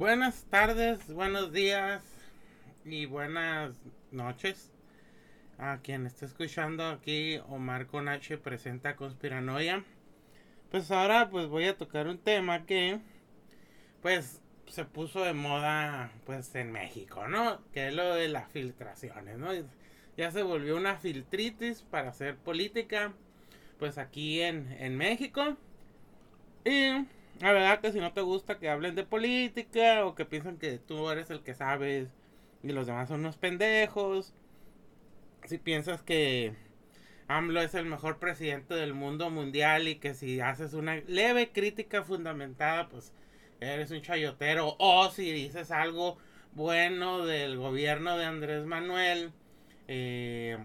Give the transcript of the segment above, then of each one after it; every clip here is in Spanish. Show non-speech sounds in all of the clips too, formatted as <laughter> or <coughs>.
Buenas tardes, buenos días y buenas noches. A quien está escuchando aquí, Omar con H presenta Conspiranoia. Pues ahora pues voy a tocar un tema que pues se puso de moda pues en México, ¿no? Que es lo de las filtraciones, ¿no? Ya se volvió una filtritis para hacer política pues aquí en, en México. Y la verdad que si no te gusta que hablen de política o que piensan que tú eres el que sabes y los demás son unos pendejos. Si piensas que AMLO es el mejor presidente del mundo mundial y que si haces una leve crítica fundamentada, pues eres un chayotero. O si dices algo bueno del gobierno de Andrés Manuel, eh,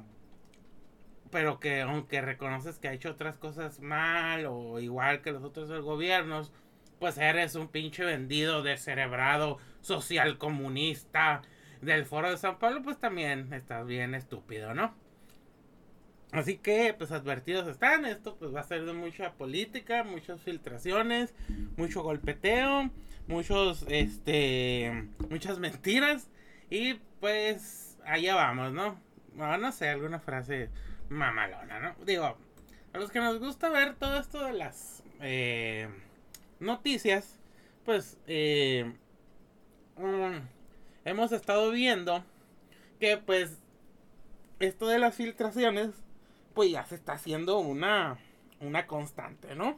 pero que aunque reconoces que ha hecho otras cosas mal o igual que los otros gobiernos, pues eres un pinche vendido, descerebrado, social comunista del foro de San Pablo, pues también estás bien estúpido, ¿no? Así que, pues advertidos están, esto pues va a ser de mucha política, muchas filtraciones, mucho golpeteo, muchos, este, muchas mentiras y pues allá vamos, ¿no? No, sé, alguna frase mamalona, ¿no? Digo, a los que nos gusta ver todo esto de las, eh, noticias, pues eh, hemos estado viendo que pues esto de las filtraciones pues ya se está haciendo una, una constante, ¿no?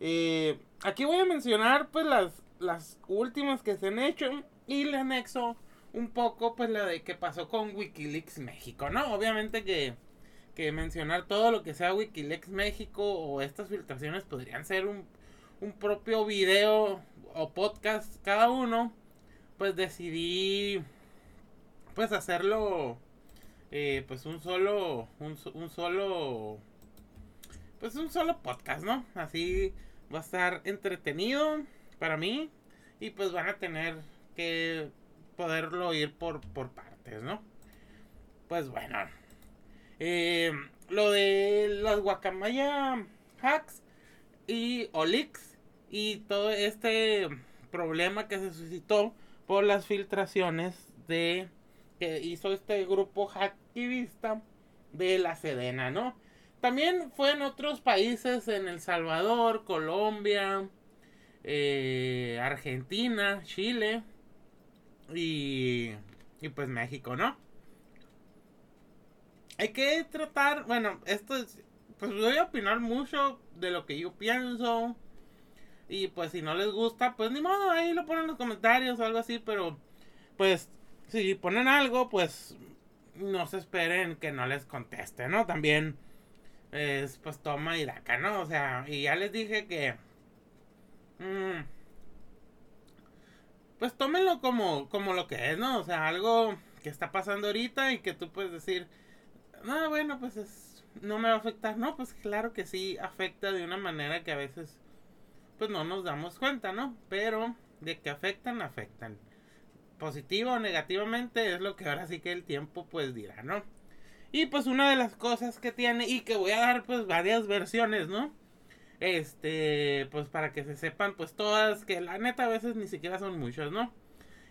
Eh, aquí voy a mencionar pues las, las últimas que se han hecho y le anexo un poco pues la de que pasó con Wikileaks México, ¿no? Obviamente que, que mencionar todo lo que sea Wikileaks México o estas filtraciones podrían ser un, un propio video o podcast cada uno, pues decidí pues hacerlo eh, pues un solo un, solo pues un solo podcast, ¿no? Así va a estar entretenido para mí y pues van a tener que poderlo oír por, por partes, ¿no? Pues bueno. Eh, lo de las guacamaya hacks y Olix y todo este problema que se suscitó por las filtraciones de que hizo este grupo hacktivista de la Sedena, ¿no? También fue en otros países, en El Salvador, Colombia, eh, Argentina, Chile y, y pues México, ¿no? Hay que tratar, bueno, esto es, pues voy a opinar mucho de lo que yo pienso, y pues si no les gusta, pues ni modo, ahí lo ponen en los comentarios o algo así, pero pues si ponen algo, pues no se esperen que no les conteste, ¿no? También es pues toma y daca, ¿no? O sea, y ya les dije que... Mmm, pues tómenlo como, como lo que es, ¿no? O sea, algo que está pasando ahorita y que tú puedes decir, no, bueno, pues es, no me va a afectar. No, pues claro que sí afecta de una manera que a veces pues no nos damos cuenta, ¿no? Pero de que afectan, afectan. Positivo o negativamente es lo que ahora sí que el tiempo pues dirá, ¿no? Y pues una de las cosas que tiene y que voy a dar pues varias versiones, ¿no? Este, pues para que se sepan pues todas, que la neta a veces ni siquiera son muchos, ¿no?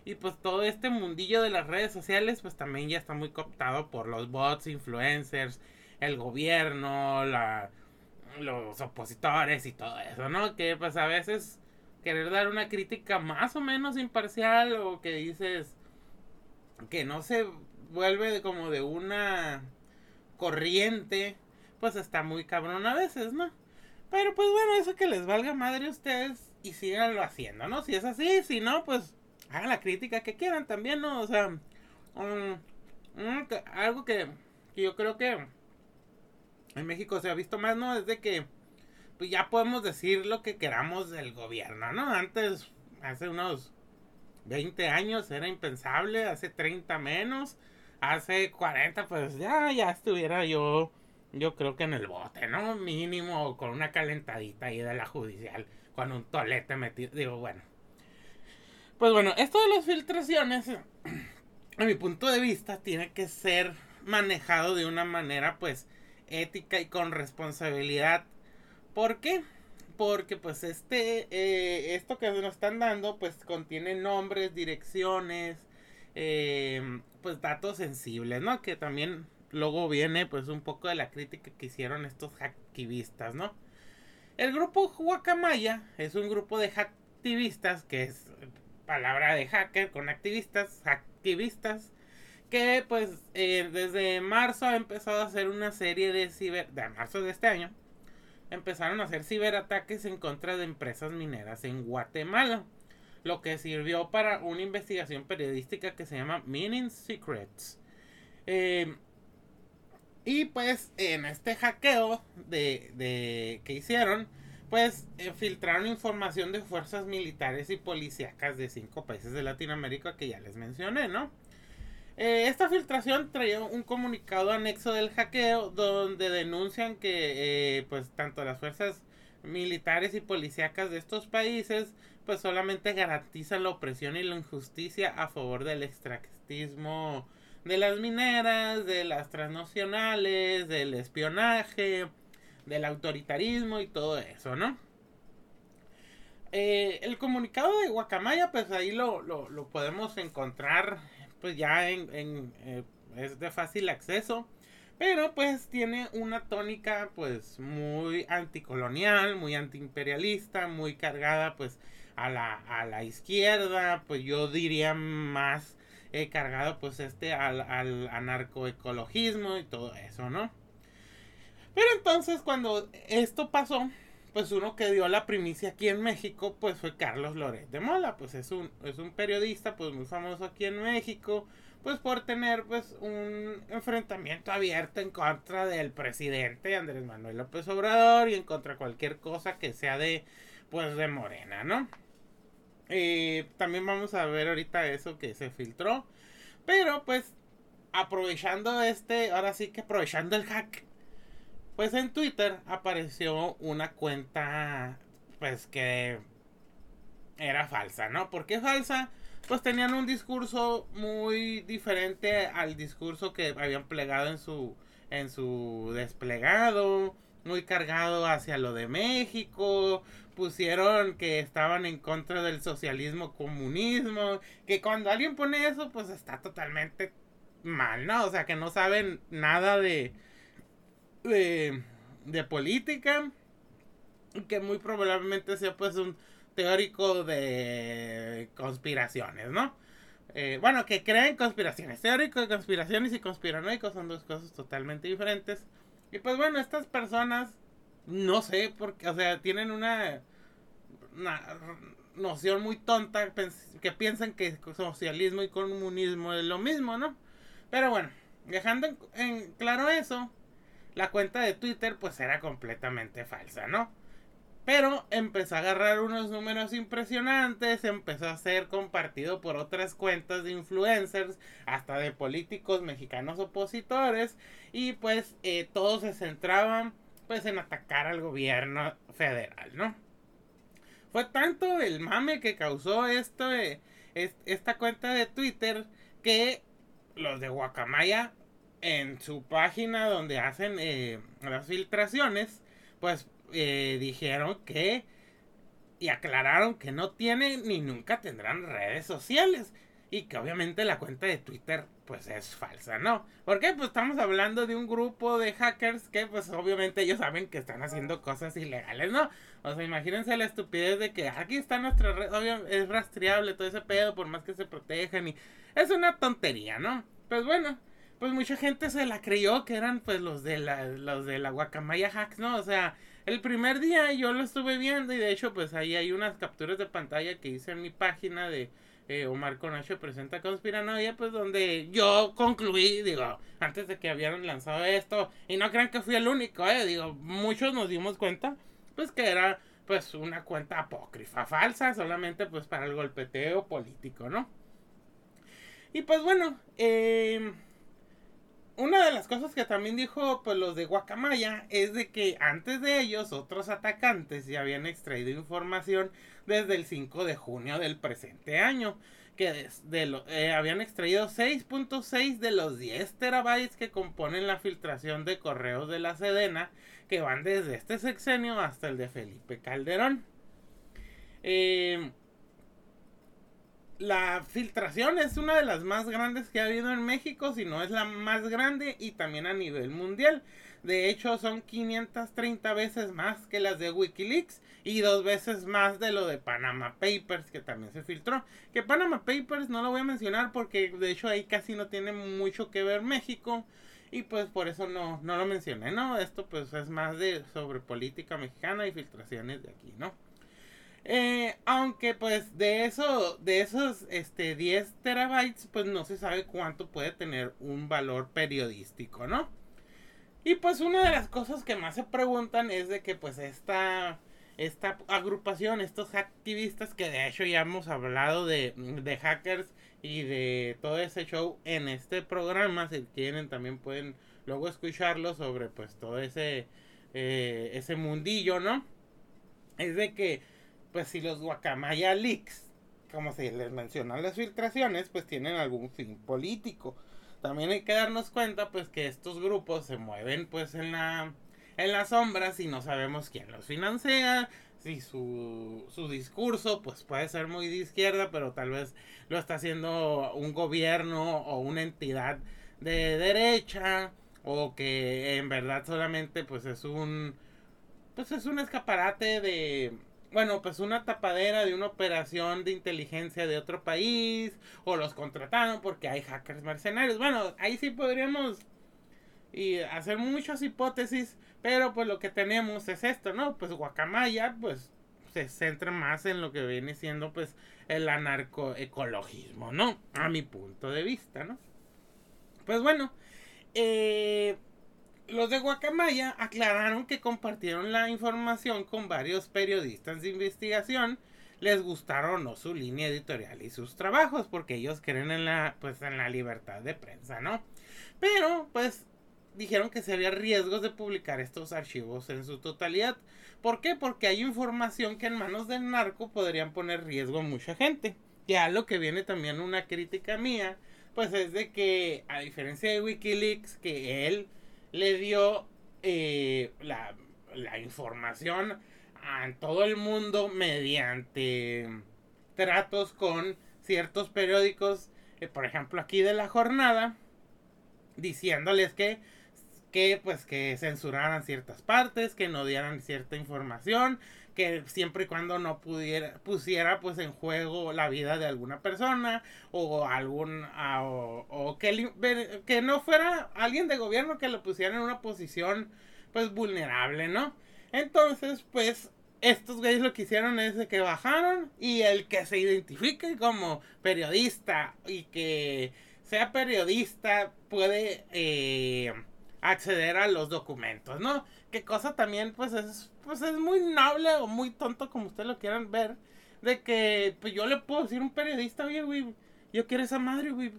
Y pues todo este mundillo de las redes sociales pues también ya está muy cooptado por los bots, influencers, el gobierno, la, los opositores y todo eso, ¿no? Que pues a veces querer dar una crítica más o menos imparcial o que dices que no se vuelve como de una corriente, pues está muy cabrón a veces, ¿no? Pero pues bueno, eso que les valga madre a ustedes y síganlo haciendo, ¿no? Si es así, si no, pues hagan la crítica que quieran también, ¿no? O sea, algo que, que yo creo que en México se ha visto más, ¿no? Es de que pues ya podemos decir lo que queramos del gobierno, ¿no? Antes, hace unos 20 años era impensable, hace 30 menos, hace 40 pues ya, ya estuviera yo, yo creo que en el bote, ¿no? Mínimo con una calentadita ahí de la judicial, con un tolete metido, digo, bueno. Pues bueno, esto de las filtraciones, <clears throat> a mi punto de vista, tiene que ser manejado de una manera pues ética y con responsabilidad. ¿Por qué? porque pues este, eh, esto que nos están dando pues contiene nombres, direcciones, eh, pues datos sensibles, ¿no? Que también luego viene pues un poco de la crítica que hicieron estos hacktivistas, ¿no? El grupo Guacamaya es un grupo de hacktivistas, que es palabra de hacker con activistas, hacktivistas, que pues eh, desde marzo ha empezado a hacer una serie de ciber, de marzo de este año, empezaron a hacer ciberataques en contra de empresas mineras en Guatemala lo que sirvió para una investigación periodística que se llama Mining Secrets. Eh, y pues en este hackeo de, que hicieron, pues eh, filtraron información de fuerzas militares y policíacas de cinco países de Latinoamérica que ya les mencioné, ¿no? Eh, esta filtración traía un comunicado anexo del hackeo donde denuncian que pues tanto las fuerzas militares y policíacas de estos países pues solamente garantizan la opresión y la injusticia a favor del extractismo de las mineras, de las transnacionales, del espionaje, del autoritarismo y todo eso, ¿no? Eh, el comunicado de Guacamaya, pues ahí lo, lo, podemos encontrar, pues ya en, eh, es de fácil acceso. Pero pues tiene una tónica pues muy anticolonial, muy antiimperialista, muy cargada pues a la, a la izquierda, pues yo diría más eh, cargado pues este al, al anarcoecologismo y todo eso, ¿no? Pero entonces cuando esto pasó, pues uno que dio la primicia aquí en México, pues fue Carlos Loret de Mola, pues es un, es un periodista pues muy famoso aquí en México, pues por tener pues un enfrentamiento abierto en contra del presidente Andrés Manuel López Obrador y en contra de cualquier cosa que sea de pues de Morena, ¿no? Eh, también vamos a ver ahorita eso que se filtró, pero pues aprovechando este, ahora sí que aprovechando el hack, pues en Twitter apareció una cuenta pues que era falsa, ¿no? ¿Por qué falsa? pues tenían un discurso muy diferente al discurso que habían plegado en su en su desplegado, muy cargado hacia lo de México, pusieron que estaban en contra del socialismo comunismo, que cuando alguien pone eso pues está totalmente mal, ¿no? O sea, que no saben nada de de, de política, que muy probablemente sea pues un teórico de conspiraciones, ¿no? Eh, bueno, que creen conspiraciones. Teórico de conspiraciones y conspiranoicos son dos cosas totalmente diferentes. Y pues bueno, estas personas, no sé, porque, o sea, tienen una noción muy tonta que piensan que socialismo y comunismo es lo mismo, ¿no? Pero bueno, dejando en claro eso, la cuenta de Twitter pues era completamente falsa, ¿no? Pero empezó a agarrar unos números impresionantes, empezó a ser compartido por otras cuentas de influencers, hasta de políticos mexicanos opositores, y pues eh, todos se centraban pues en atacar al gobierno federal, ¿no? Fue tanto el mame que causó esto, eh, esta cuenta de Twitter, que los de Guacamaya en su página donde hacen eh, las filtraciones, pues eh, dijeron que y aclararon que no tienen ni nunca tendrán redes sociales y que obviamente la cuenta de Twitter pues es falsa, ¿no? Porque pues estamos hablando de un grupo de hackers que pues obviamente ellos saben que están haciendo cosas ilegales, ¿no? O sea, imagínense la estupidez de que aquí está nuestra red, obviamente es rastreable todo ese pedo por más que se protejan y es una tontería, ¿no? Pues bueno, pues mucha gente se la creyó que eran pues los de la los de la guacamaya hacks, ¿no? O sea, el primer día yo lo estuve viendo y de hecho pues ahí hay unas capturas de pantalla que hice en mi página de eh, Omar Conacho presenta Conspiranoia pues donde yo concluí, digo, antes de que habían lanzado esto y no crean que fui el único, eh, digo, muchos nos dimos cuenta pues que era pues una cuenta apócrifa, falsa, solamente pues para el golpeteo político, ¿no? Y pues bueno, eh una de las cosas que también dijo pues los de Guacamaya es de que antes de ellos otros atacantes ya habían extraído información desde el 5 de junio del presente año que lo, eh, habían extraído 6.6 de los 10 terabytes que componen la filtración de correos de la Sedena que van desde este sexenio hasta el de Felipe Calderón. Eh, la filtración es una de las más grandes que ha habido en México, si no es la más grande y también a nivel mundial. De hecho, son 530 veces más que las de Wikileaks y dos veces más de lo de Panama Papers, que también se filtró. Que Panama Papers no lo voy a mencionar porque de hecho ahí casi no tiene mucho que ver México y pues por eso no, no lo mencioné, ¿no? Esto pues es más de sobre política mexicana y filtraciones de aquí, ¿no? Eh, aunque pues de eso, de esos este 10 terabytes, pues no se sabe cuánto puede tener un valor periodístico, ¿no? Y pues una de las cosas que más se preguntan es de que pues esta, esta agrupación, estos activistas que de hecho ya hemos hablado de, de hackers y de todo ese show en este programa, si quieren también pueden luego escucharlo sobre pues todo ese, eh, ese mundillo, ¿no? Es de que pues si los guacamaya leaks, como se les mencionan las filtraciones, pues tienen algún fin político. También hay que darnos cuenta pues que estos grupos se mueven pues en la en las sombras y no sabemos quién los financia, si su, su discurso pues puede ser muy de izquierda, pero tal vez lo está haciendo un gobierno o una entidad de derecha o que en verdad solamente pues es un pues es un escaparate de bueno, pues una tapadera de una operación de inteligencia de otro país, o los contrataron porque hay hackers mercenarios. Bueno, ahí sí podríamos y hacer muchas hipótesis, pero pues lo que tenemos es esto, ¿no? Pues Guacamaya, pues se centra más en lo que viene siendo pues el anarcoecologismo, ¿no? A mi punto de vista, ¿no? Pues bueno, eh, los de Guacamaya aclararon que compartieron la información con varios periodistas de investigación. Les gustaron o no su línea editorial y sus trabajos, porque ellos creen en la, pues, en la libertad de prensa, ¿no? Pero, pues, dijeron que se había riesgos de publicar estos archivos en su totalidad. ¿Por qué? Porque hay información que en manos del narco podrían poner riesgo a mucha gente. Ya lo que viene también una crítica mía, pues es de que, a diferencia de Wikileaks, que él le dio eh, la, información a todo el mundo mediante tratos con ciertos periódicos, eh, por ejemplo aquí de la jornada, diciéndoles que que pues que censuraran ciertas partes, que no dieran cierta información, que siempre y cuando no pudiera pusiera pues en juego la vida de alguna persona o algún o, que, que no fuera alguien de gobierno que lo pusiera en una posición pues vulnerable, ¿no? Entonces, pues estos güeyes lo que hicieron es que bajaron y el que se identifique como periodista y que sea periodista puede eh, acceder a los documentos, ¿no? Qué cosa también pues es pues es muy noble o muy tonto como ustedes lo quieran ver de que pues yo le puedo decir a un periodista, "Oye, güey, yo quiero esa madre, güey.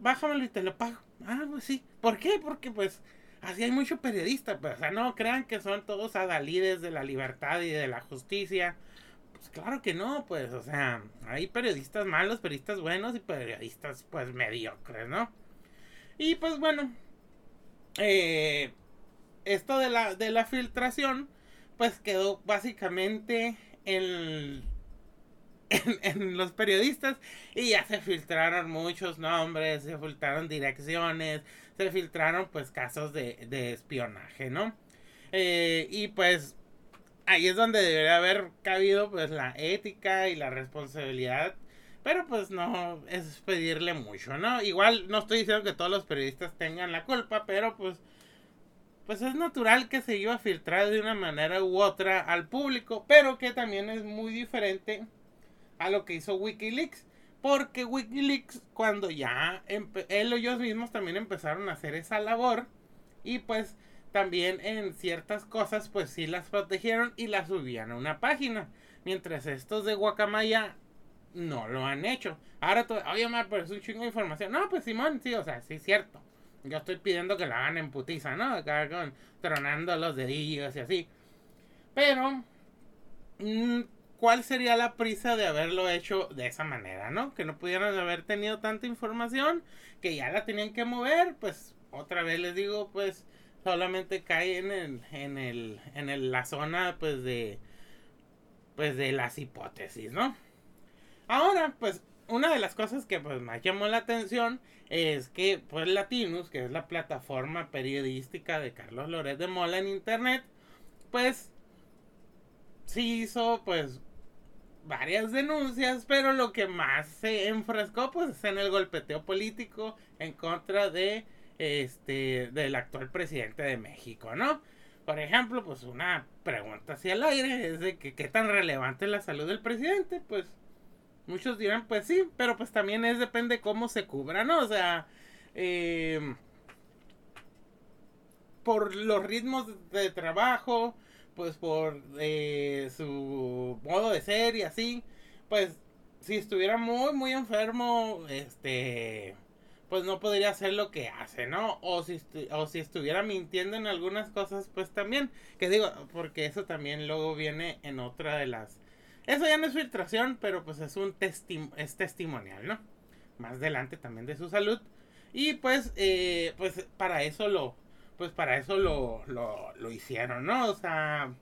bájamelo y te lo pago." Ah, pues sí. ¿Por qué? Porque pues así hay mucho periodista, pues, o sea, no crean que son todos adalides de la libertad y de la justicia. Pues claro que no, pues, o sea, hay periodistas malos, periodistas buenos y periodistas pues mediocres, ¿no? Y pues bueno, eh, esto de la, de la filtración, pues quedó básicamente en, en, los periodistas y ya se filtraron muchos nombres, se filtraron direcciones, se filtraron pues casos de, de espionaje, ¿no? Eh, y pues ahí es donde debería haber cabido pues la ética y la responsabilidad pero pues no es pedirle mucho, ¿no? Igual no estoy diciendo que todos los periodistas tengan la culpa, pero pues pues es natural que se iba a filtrar de una manera u otra al público, pero que también es muy diferente a lo que hizo Wikileaks. Porque Wikileaks, cuando ya él o ellos mismos también empezaron a hacer esa labor, y pues también en ciertas cosas, pues sí las protegieron y las subían a una página. Mientras estos de Guacamaya no lo han hecho. Ahora, oye, me parece un chingo de información. No, pues Simón, sí, o sea, sí es cierto. Yo estoy pidiendo que lo hagan en putiza, ¿no? Acá con tronando los dedillos y así. Pero, mm, ¿cuál sería la prisa de haberlo hecho de esa manera, no? Que no pudieran haber tenido tanta información, que ya la tenían que mover, pues otra vez les digo, pues solamente cae en el, en el, en el, la zona, pues de, pues de las hipótesis, ¿no? Ahora, pues una de las cosas que pues me llamó la atención es que pues Latinus, que es la plataforma periodística de Carlos Loret de Mola en internet, pues sí hizo pues varias denuncias, pero lo que más se enfrascó pues es en el golpeteo político en contra de este del actual presidente de México, ¿no? Por ejemplo, pues una pregunta hacia el aire es de que qué tan relevante es la salud del presidente, pues Muchos dirán, pues sí, pero pues también es depende cómo se cubra, ¿no? O sea, eh, por los ritmos de trabajo, pues por eh, su modo de ser y así, pues si estuviera muy, muy enfermo, este, pues no podría hacer lo que hace, ¿no? O si, o si estuviera mintiendo en algunas cosas, pues también, que digo, porque eso también luego viene en otra de las eso ya no es filtración, pero pues es un es testimonial, ¿no? Más adelante también de su salud. Y pues, eh, pues para eso lo, pues para eso lo, lo, lo hicieron, ¿no? O sea,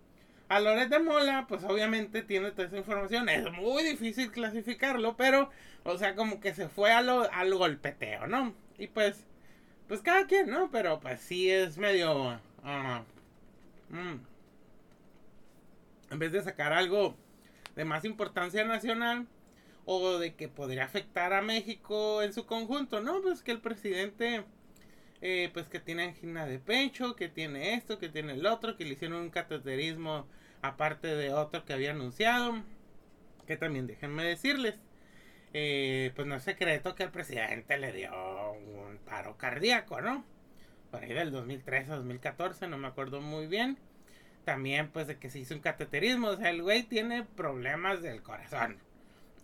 a Loret de Mola, pues obviamente tiene toda esa información. Es muy difícil clasificarlo, pero, o sea, como que se fue a lo, al golpeteo, ¿no? Y pues, pues cada quien, ¿no? Pero pues sí es medio... Uh, en vez de sacar algo de más importancia nacional o de que podría afectar a México en su conjunto, ¿no? Pues que el presidente, eh, pues que tiene angina de pecho, que tiene esto, que tiene el otro, que le hicieron un cateterismo aparte de otro que había anunciado, que también déjenme decirles, eh, pues no es secreto que el presidente le dio un paro cardíaco, ¿no? Por ahí del 2013 a 2014, no me acuerdo muy bien también pues de que se hizo un cateterismo. O sea, el güey tiene problemas del corazón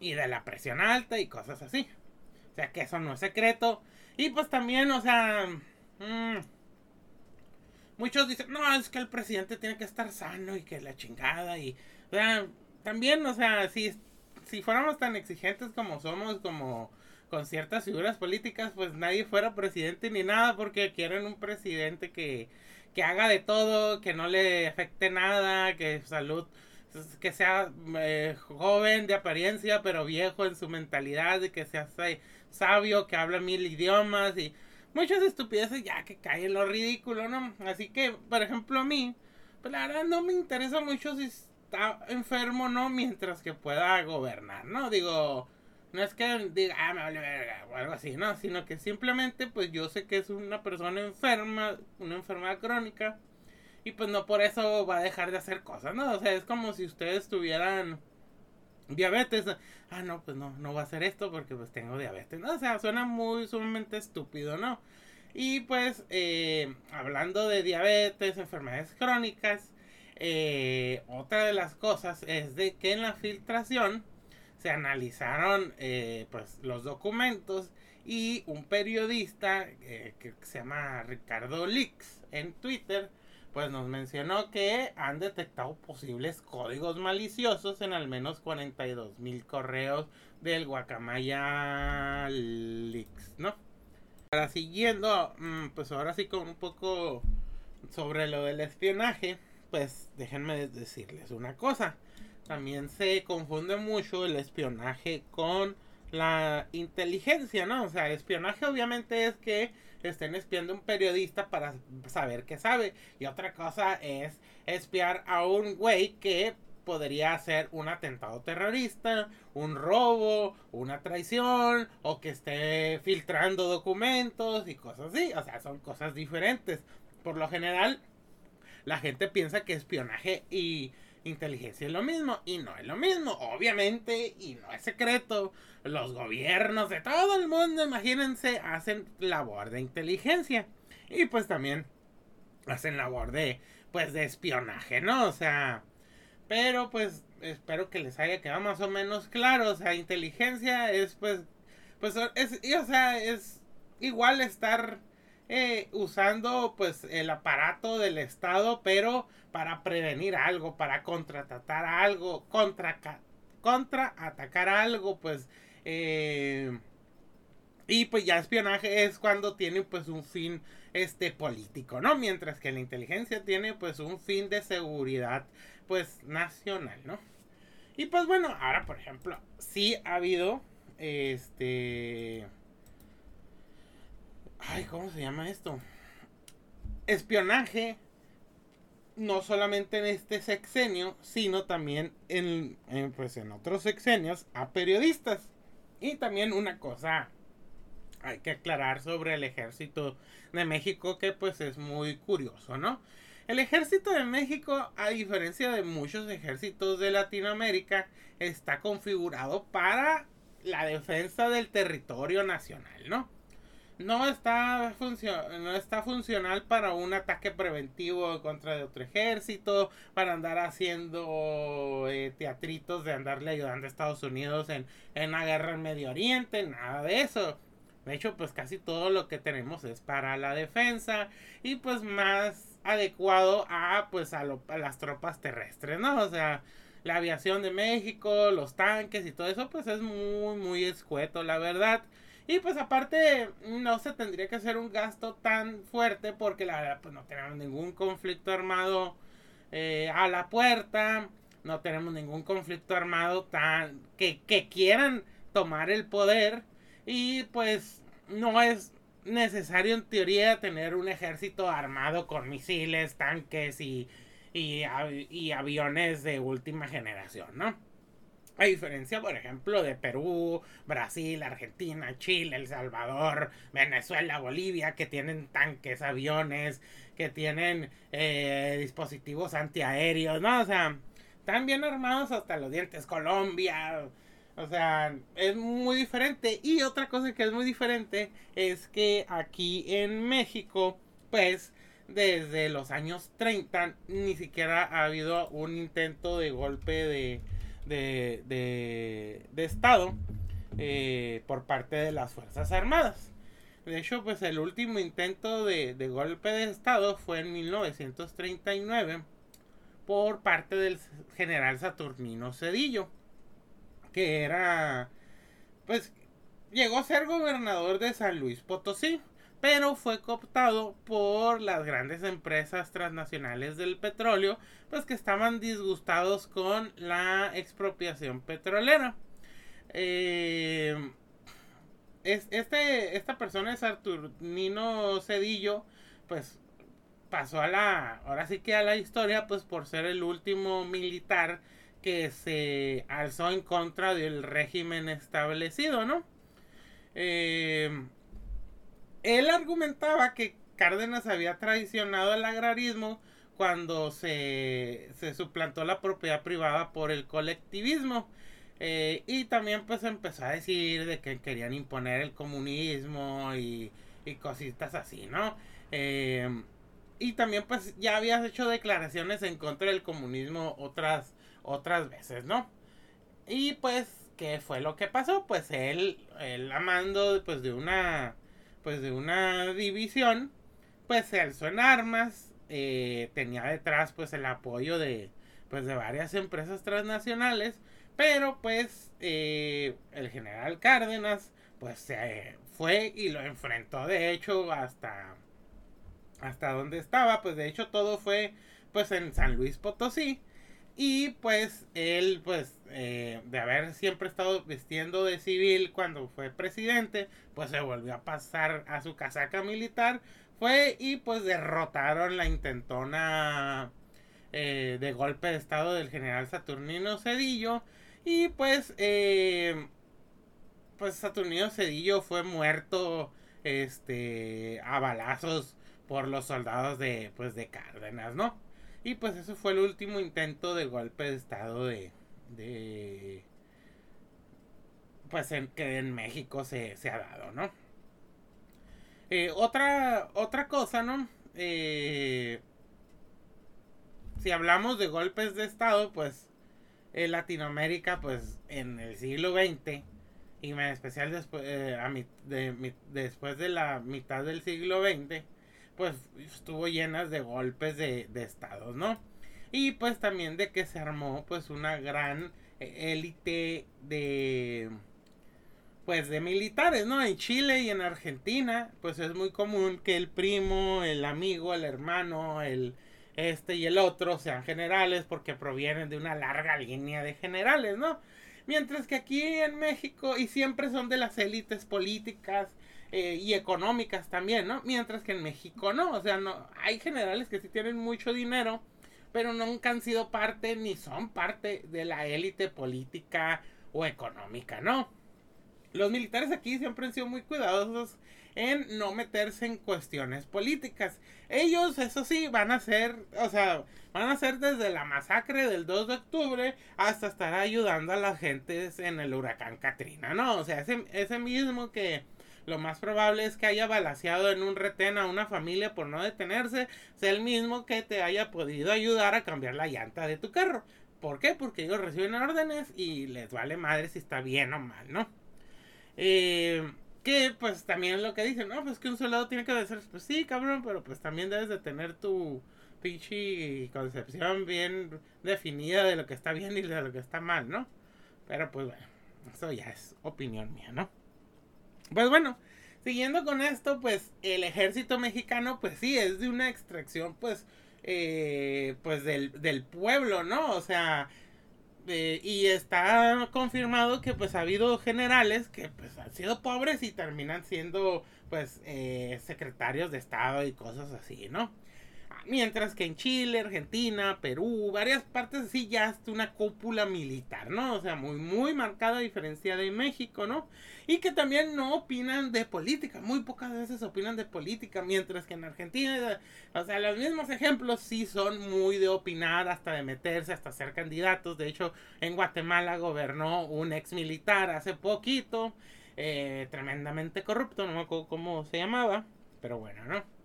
y de la presión alta y cosas así. O sea, que eso no es secreto. Y pues también, o sea... Mm, muchos dicen, no, es que el presidente tiene que estar sano y que la chingada y... O sea, también, o sea, si, si fuéramos tan exigentes como somos, como con ciertas figuras políticas, pues nadie fuera presidente ni nada porque quieren un presidente que que haga de todo, que no le afecte nada, que salud, que sea eh, joven de apariencia, pero viejo en su mentalidad, y que sea sabio, que habla mil idiomas y muchas estupideces ya que caen en lo ridículo, ¿no? Así que, por ejemplo, a mí, pues la verdad no me interesa mucho si está enfermo no, mientras que pueda gobernar, ¿no? Digo, no es que diga, ah, me vale verga o algo así, no, sino que simplemente pues yo sé que es una persona enferma, una enfermedad crónica y pues no por eso va a dejar de hacer cosas, ¿no? O sea, es como si ustedes tuvieran diabetes, ah, no, pues no, no va a hacer esto porque pues tengo diabetes, ¿no? O sea, suena muy sumamente estúpido, ¿no? Y pues, eh, hablando de diabetes, enfermedades crónicas, eh, otra de las cosas es de que en la filtración, se analizaron eh, pues los documentos y un periodista eh, que se llama Ricardo Lix en Twitter pues nos mencionó que han detectado posibles códigos maliciosos en al menos 42 mil correos del Guacamaya Leaks, ¿no? Ahora siguiendo, mm, pues ahora sí con un poco sobre lo del espionaje, pues déjenme decirles una cosa también se confunde mucho el espionaje con la inteligencia, ¿no? O sea, espionaje obviamente es que estén espiando a un periodista para saber qué sabe. Y otra cosa es espiar a un güey que podría hacer un atentado terrorista, un robo, una traición, o que esté filtrando documentos y cosas así. O sea, son cosas diferentes. Por lo general, la gente piensa que espionaje y inteligencia es lo mismo y no es lo mismo, obviamente, y no es secreto. Los gobiernos de todo el mundo, imagínense, hacen labor de inteligencia y pues también hacen labor de pues de espionaje, ¿no? O sea, pero pues espero que les haya quedado más o menos claro, o sea, inteligencia es pues pues es o sea, es igual estar eh, usando pues el aparato del Estado, pero para prevenir algo, para contratatar algo, contra, contra atacar algo, pues... Eh, y pues ya espionaje es cuando tiene pues un fin este político, ¿no? Mientras que la inteligencia tiene pues un fin de seguridad pues nacional, ¿no? Y pues bueno, ahora por ejemplo, sí ha habido este Ay, ¿cómo se llama esto? Espionaje no solamente en este sexenio, sino también en, pues en otros sexenios a periodistas. Y también una cosa hay que aclarar sobre el ejército de México que pues es muy curioso, ¿no? El ejército de México, a diferencia de muchos ejércitos de Latinoamérica, está configurado para la defensa del territorio nacional, ¿no? No está, no está funcional para un ataque preventivo contra de otro ejército, para andar haciendo eh, teatritos de andarle ayudando a Estados Unidos en, en una guerra en Medio Oriente, nada de eso. De hecho, pues casi todo lo que tenemos es para la defensa y pues más adecuado a pues a, las tropas terrestres, ¿no? O sea, la aviación de México, los tanques y todo eso pues es muy muy escueto, la verdad. Y pues aparte no se tendría que hacer un gasto tan fuerte porque la verdad pues no tenemos ningún conflicto armado eh, a la puerta, no tenemos ningún conflicto armado tan que, que quieran tomar el poder y pues no es necesario en teoría tener un ejército armado con misiles, tanques y, y, aviones de última generación, ¿no? A diferencia, por ejemplo, de Perú, Brasil, Argentina, Chile, El Salvador, Venezuela, Bolivia, que tienen tanques, aviones, que tienen eh, dispositivos antiaéreos, ¿no? O sea, están bien armados hasta los dientes. Colombia, o sea, es muy diferente. Y otra cosa que es muy diferente es que aquí en México, pues, desde los años 30 ni siquiera ha habido un intento de golpe de, de, Estado eh, por parte de las Fuerzas Armadas. De hecho, pues el último intento de, de golpe de Estado fue en 1939 por parte del general Saturnino Cedillo que era, pues, llegó a ser gobernador de San Luis Potosí, pero fue cooptado por las grandes empresas transnacionales del petróleo, pues que estaban disgustados con la expropiación petrolera. Eh, es, este, esta persona es Arturnino Cedillo, pues pasó a la, ahora sí que a la historia, pues por ser el último militar que se alzó en contra del régimen establecido, ¿no? Eh, él argumentaba que Cárdenas había traicionado el agrarismo cuando se, se suplantó la propiedad privada por el colectivismo. Eh, y también pues empezó a decir de que querían imponer el comunismo y, y cositas así, ¿no? Eh, y también pues ya había hecho declaraciones en contra del comunismo otras otras veces, ¿no? Y pues, ¿qué fue lo que pasó? Pues él, él amando pues de una, pues de una división, pues se alzó en armas, eh, tenía detrás pues el apoyo de, pues de varias empresas transnacionales, pero pues eh, el general Cárdenas pues se fue y lo enfrentó de hecho hasta hasta donde estaba, pues de hecho todo fue pues en San Luis Potosí y pues él, pues, eh, de haber siempre estado vistiendo de civil cuando fue presidente, pues se volvió a pasar a su casaca militar. Fue y pues derrotaron la intentona eh, de golpe de estado del general Saturnino Cedillo. Y pues, eh, pues Saturnino Cedillo fue muerto este, a balazos por los soldados de, pues, de Cárdenas, ¿no? Y pues eso fue el último intento de golpe de estado de... de pues en, que en México se, ha dado, ¿no? Eh, otra, otra cosa, ¿no? Eh, si hablamos de golpes de estado, pues en Latinoamérica, pues en el siglo XX y en especial después, eh, a de, después de la mitad del siglo XX, pues estuvo llenas de golpes de, de estados, ¿no? Y pues también de que se armó pues una gran eh, élite de pues de militares, ¿no? En Chile y en Argentina, pues es muy común que el primo, el amigo, el hermano, el este y el otro sean generales porque provienen de una larga línea de generales, ¿no? Mientras que aquí en México, y siempre son de las élites políticas eh, y económicas también, ¿no? Mientras que en México no, o sea, no, hay generales que sí tienen mucho dinero, pero nunca han sido parte ni son parte de la élite política o económica, ¿no? Los militares aquí siempre han sido muy cuidadosos en no meterse en cuestiones políticas. Ellos, eso sí, van a ser, o sea, van a ser desde la masacre del 2 de octubre hasta estar ayudando a las gentes en el huracán Katrina, ¿no? O sea, ese, ese mismo que lo más probable es que haya balaseado en un retén a una familia por no detenerse, sea el mismo que te haya podido ayudar a cambiar la llanta de tu carro. ¿Por qué? Porque ellos reciben órdenes y les vale madre si está bien o mal, ¿no? Eh, que pues también lo que dicen, no, pues que un soldado tiene que ser, pues sí, cabrón, pero pues también debes de tener tu pinche concepción bien definida de lo que está bien y de lo que está mal, ¿no? Pero pues bueno, eso ya es opinión mía, ¿no? Pues bueno, siguiendo con esto, pues el ejército mexicano, pues sí, es de una extracción, pues, eh, pues del, del pueblo, ¿no? O sea, eh, y está confirmado que pues ha habido generales que pues han sido pobres y terminan siendo pues eh, secretarios de estado y cosas así, ¿no? Mientras que en Chile, Argentina, Perú, varias partes sí ya es una cúpula militar, ¿no? O sea, muy, muy marcada diferencia de México, ¿no? Y que también no opinan de política, muy pocas veces opinan de política, mientras que en Argentina, o sea, los mismos ejemplos sí son muy de opinar, hasta de meterse, hasta ser candidatos. De hecho, en Guatemala gobernó un ex militar hace poquito, eh, tremendamente corrupto, no me acuerdo cómo se llamaba, pero bueno, ¿no?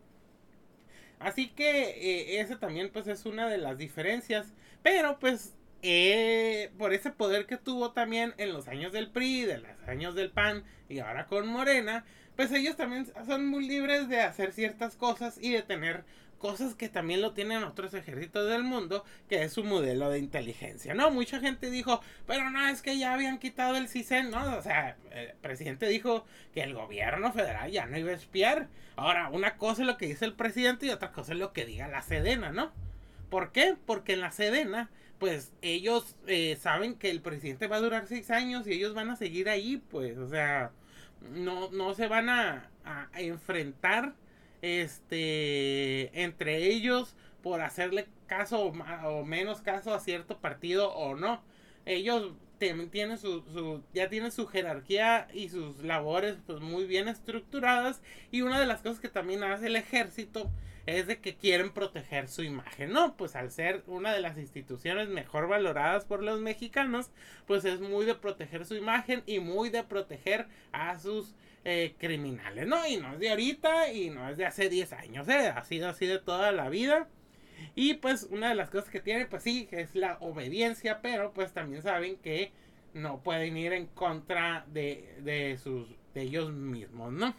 Así que eh, esa también pues es una de las diferencias. Pero pues eh, por ese poder que tuvo también en los años del PRI, de los años del PAN y ahora con Morena, pues ellos también son muy libres de hacer ciertas cosas y de tener cosas que también lo tienen otros ejércitos del mundo, que es su modelo de inteligencia, ¿no? Mucha gente dijo, pero no, es que ya habían quitado el CISEN, ¿no? O sea, el presidente dijo que el gobierno federal ya no iba a espiar. Ahora, una cosa es lo que dice el presidente y otra cosa es lo que diga la Sedena, ¿no? ¿Por qué? Porque en la Sedena, pues ellos eh, saben que el presidente va a durar seis años y ellos van a seguir ahí, pues, o sea, no, no se van a, a enfrentar este entre ellos por hacerle caso o, menos caso a cierto partido o no. Ellos tienen su, ya tienen su jerarquía y sus labores pues muy bien estructuradas y una de las cosas que también hace el ejército es de que quieren proteger su imagen, ¿no? Pues al ser una de las instituciones mejor valoradas por los mexicanos, pues es muy de proteger su imagen y muy de proteger a sus eh, criminales, ¿no? Y no es de ahorita y no es de hace 10 años, ¿eh? Ha sido así de toda la vida. Y pues una de las cosas que tiene, pues sí, es la obediencia, pero pues también saben que no pueden ir en contra de, de sus de ellos mismos, ¿no?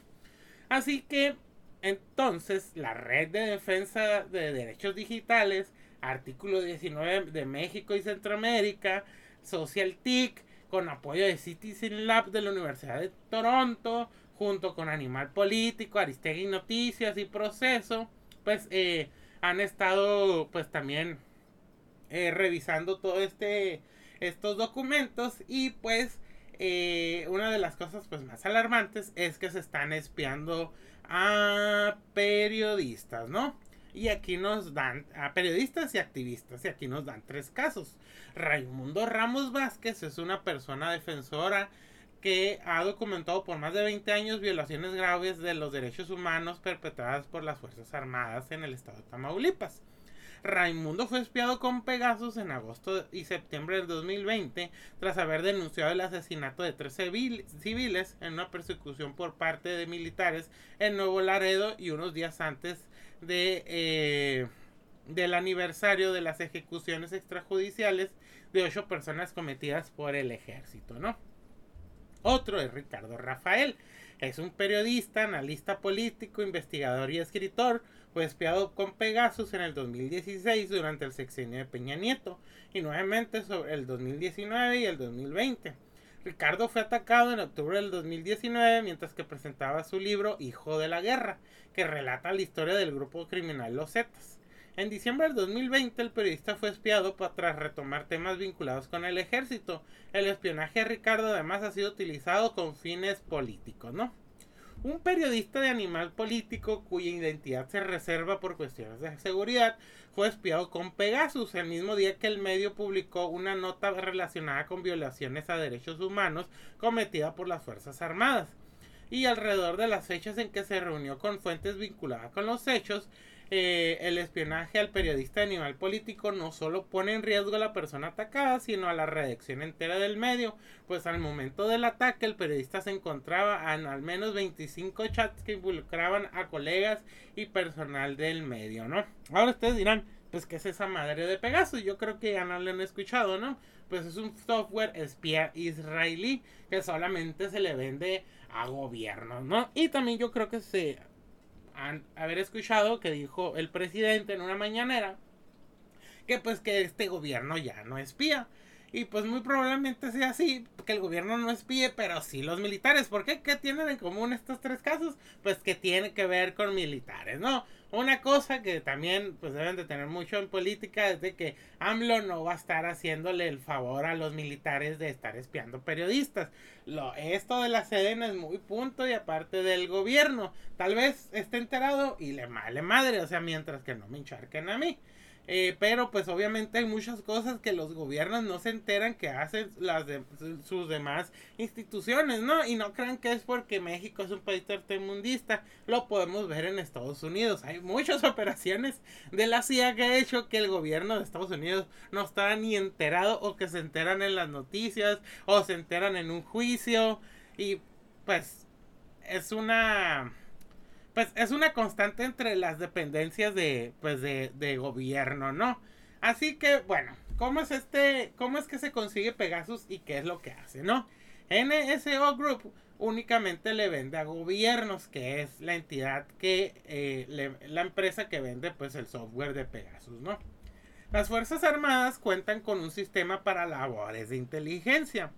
Así que entonces la red de defensa de derechos digitales, artículo 19 de México y Centroamérica, Social TIC, con apoyo de Citizen Lab de la Universidad de Toronto, junto con Animal Político, Aristegui Noticias y Proceso, pues eh, han estado pues también eh, revisando todo este estos documentos y pues eh, una de las cosas pues más alarmantes es que se están espiando a periodistas, ¿no? Y aquí nos dan a periodistas y activistas. Y aquí nos dan tres casos. Raimundo Ramos Vázquez es una persona defensora que ha documentado por más de 20 años violaciones graves de los derechos humanos perpetradas por las Fuerzas Armadas en el estado de Tamaulipas. Raimundo fue espiado con Pegasus en agosto y septiembre del 2020 tras haber denunciado el asesinato de tres civiles en una persecución por parte de militares en Nuevo Laredo y unos días antes de, eh, del aniversario de las ejecuciones extrajudiciales de ocho personas cometidas por el ejército, ¿no? Otro es Ricardo Rafael. Es un periodista, analista político, investigador y escritor. Fue espiado con Pegasus en el 2016 durante el sexenio de Peña Nieto y nuevamente sobre el 2019 y el 2020. Ricardo fue atacado en octubre del 2019 mientras que presentaba su libro Hijo de la Guerra, que relata la historia del grupo criminal Los Zetas. En diciembre del 2020 el periodista fue espiado tras retomar temas vinculados con el ejército. El espionaje a Ricardo además ha sido utilizado con fines políticos, ¿no? Un periodista de animal político cuya identidad se reserva por cuestiones de seguridad fue espiado con Pegasus el mismo día que el medio publicó una nota relacionada con violaciones a derechos humanos cometida por las Fuerzas Armadas. Y alrededor de las fechas en que se reunió con fuentes vinculadas con los hechos, eh, el espionaje al periodista animal político no solo pone en riesgo a la persona atacada, sino a la redacción entera del medio, pues al momento del ataque el periodista se encontraba en al menos 25 chats que involucraban a colegas y personal del medio, ¿no? Ahora ustedes dirán, pues ¿qué es esa madre de Pegasus? Yo creo que ya no lo han escuchado, ¿no? Pues es un software espía israelí que solamente se le vende a gobiernos, ¿no? Y también yo creo que se haber escuchado que dijo el presidente en una mañanera que pues que este gobierno ya no espía. Y pues muy probablemente sea así, que el gobierno no espíe, pero sí los militares. ¿Por qué? ¿Qué tienen en común estos tres casos? Pues que tiene que ver con militares, ¿no? Una cosa que también pues deben de tener mucho en política es de que AMLO no va a estar haciéndole el favor a los militares de estar espiando periodistas. Lo, esto de la Sedena es muy punto y aparte del gobierno. Tal vez esté enterado y le male madre, o sea, mientras que no me encharquen a mí. Eh, pero pues obviamente hay muchas cosas que los gobiernos no se enteran que hacen las de sus demás instituciones, ¿no? Y no crean que es porque México es un país tercermundista, lo podemos ver en Estados Unidos. Hay muchas <laughs> operaciones de la CIA que ha hecho que el gobierno de Estados Unidos no está ni enterado o que se enteran en las noticias o se enteran en un juicio y pues es una pues es una constante entre las dependencias de, pues de, de gobierno, ¿no? Así que, bueno, ¿cómo es este, cómo es que se consigue Pegasus y qué es lo que hace, ¿no? NSO Group únicamente le vende a gobiernos, que es la entidad que, eh, la empresa que vende pues el software de Pegasus, ¿no? Las Fuerzas Armadas cuentan con un sistema para labores de inteligencia.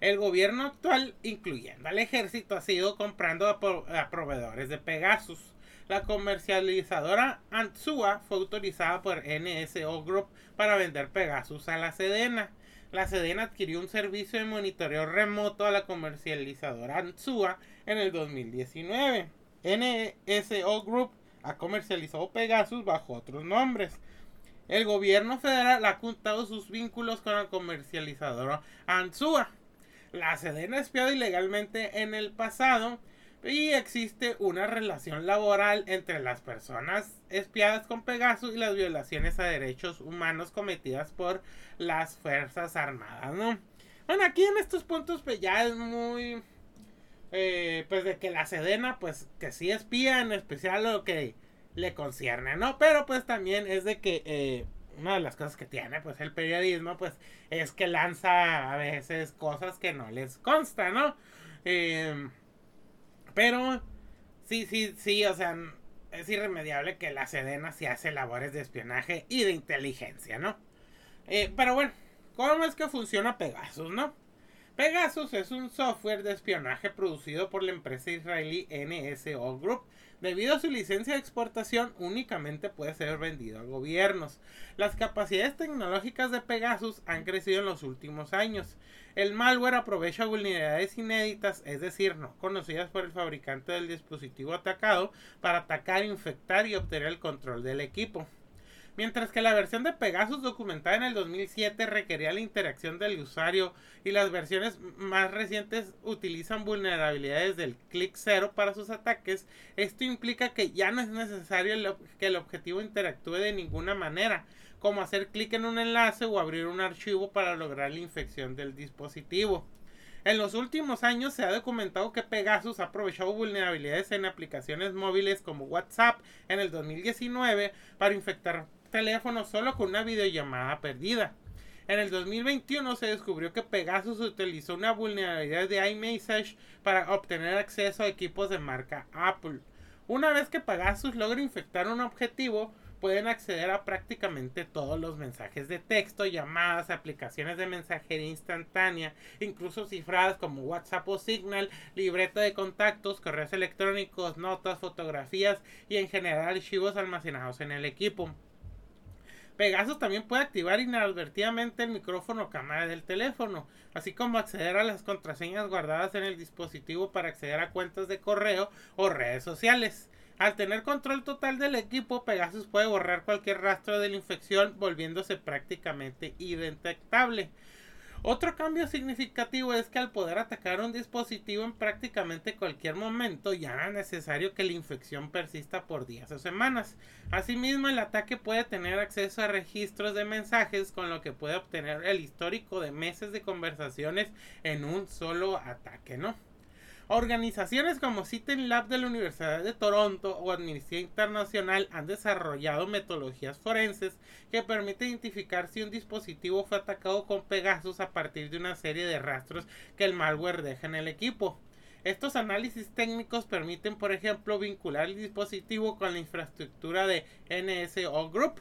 El gobierno actual, incluyendo al ejército, ha sido comprando a, proveedores de Pegasus. La comercializadora Antsua fue autorizada por NSO Group para vender Pegasus a la Sedena. La Sedena adquirió un servicio de monitoreo remoto a la comercializadora Antsua en el 2019. NSO Group ha comercializado Pegasus bajo otros nombres. El gobierno federal ha ocultado sus vínculos con la comercializadora Antsua. La Sedena espiado ilegalmente en el pasado y existe una relación laboral entre las personas espiadas con Pegasus y las violaciones a derechos humanos cometidas por las Fuerzas Armadas, ¿no? Bueno, aquí en estos puntos pues ya es muy... Eh, pues de que la Sedena pues que sí espía en especial lo que le concierne, ¿no? Pero pues también es de que eh, una de las cosas que tiene pues el periodismo pues es que lanza a veces cosas que no les consta, ¿no? Em, pero sí, sí, sí, o sea, es irremediable que la Sedena se hace labores de espionaje y de inteligencia, ¿no? Eh, pero bueno, ¿cómo es que funciona Pegasus, no? Pegasus es un software de espionaje producido por la empresa israelí NSO Group Debido a su licencia de exportación, únicamente puede ser vendido a gobiernos. Las capacidades tecnológicas de Pegasus han crecido en los últimos años. El malware aprovecha vulnerabilidades inéditas, es decir, no conocidas por el fabricante del dispositivo atacado, para atacar, infectar y obtener el control del equipo. Mientras que la versión de Pegasus documentada en el 2007 requería la interacción del usuario y las versiones más recientes utilizan vulnerabilidades del clic cero para sus ataques, esto implica que ya no es necesario que el objetivo interactúe de ninguna manera, como hacer clic en un enlace o abrir un archivo para lograr la infección del dispositivo. En los últimos años se ha documentado que Pegasus ha aprovechado vulnerabilidades en aplicaciones móviles como WhatsApp en el 2019 para infectar teléfono solo con una videollamada perdida. En el 2021 se descubrió que Pegasus utilizó una vulnerabilidad de iMessage para obtener acceso a equipos de marca Apple. Una vez que Pegasus logra infectar un objetivo, pueden acceder a prácticamente todos los mensajes de texto, llamadas, aplicaciones de mensajería instantánea, incluso cifradas como WhatsApp o Signal, libreta de contactos, correos electrónicos, notas, fotografías y en general archivos almacenados en el equipo. Pegasus también puede activar inadvertidamente el micrófono o cámara del teléfono, así como acceder a las contraseñas guardadas en el dispositivo para acceder a cuentas de correo o redes sociales. Al tener control total del equipo, Pegasus puede borrar cualquier rastro de la infección, volviéndose prácticamente indetectable. Otro cambio significativo es que al poder atacar un dispositivo en prácticamente cualquier momento ya es necesario que la infección persista por días o semanas. Asimismo, el ataque puede tener acceso a registros de mensajes con lo que puede obtener el histórico de meses de conversaciones en un solo ataque, ¿no? Organizaciones como Lab de la Universidad de Toronto o Amnistía Internacional han desarrollado metodologías forenses que permiten identificar si un dispositivo fue atacado con Pegasus a partir de una serie de rastros que el malware deja en el equipo. Estos análisis técnicos permiten, por ejemplo, vincular el dispositivo con la infraestructura de NSO Group.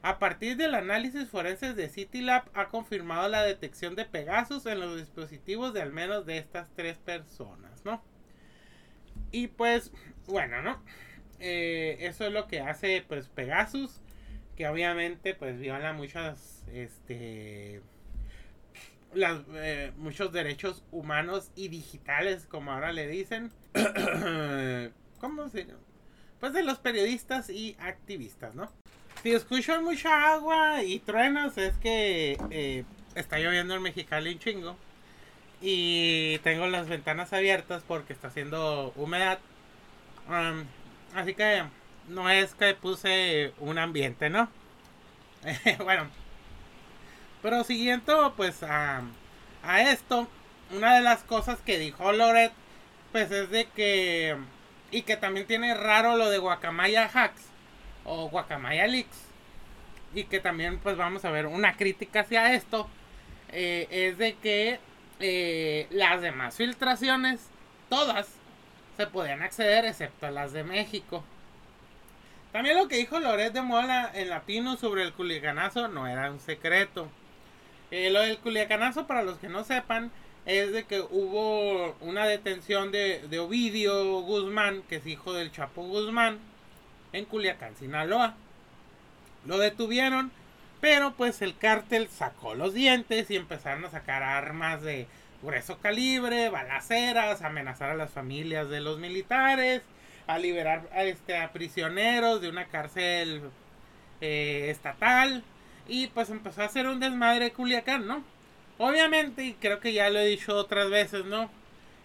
A partir del análisis forense de CityLab ha confirmado la detección de Pegasus en los dispositivos de al menos de estas tres personas. Y pues, bueno, ¿no? Eh, eso es lo que hace pues Pegasus, que obviamente pues viola muchas, este, eh, muchos derechos humanos y digitales, como ahora le dicen. <coughs> ¿Cómo se Pues de los periodistas y activistas, ¿no? Si escuchan mucha agua y truenos es que eh, está lloviendo en Mexicali un chingo. Y tengo las ventanas abiertas porque está haciendo humedad. así que no es que puse un ambiente, ¿no? <laughs> bueno. Pero siguiendo pues a, a esto, una de las cosas que dijo Loret, pues es de que... Y que también tiene raro lo de Guacamaya Hacks o Guacamaya Leaks. Y que también pues vamos a ver una crítica hacia esto. Eh, es de que eh, las demás filtraciones, todas, se podían acceder excepto las de México. También lo que dijo Loret de Mola en latino sobre el culiacanazo no era un secreto. Eh, lo del culiacanazo, para los que no sepan, es de que hubo una detención de, de Ovidio Guzmán, que es hijo del Chapo Guzmán en Culiacán, Sinaloa. Lo detuvieron, pero pues el cártel sacó los dientes y empezaron a sacar armas de grueso calibre, balaceras, amenazar a las familias de los militares, a liberar a, este, a prisioneros de una cárcel eh, estatal y pues empezó a hacer un desmadre Culiacán, ¿no? Obviamente, y creo que ya lo he dicho otras veces, ¿no?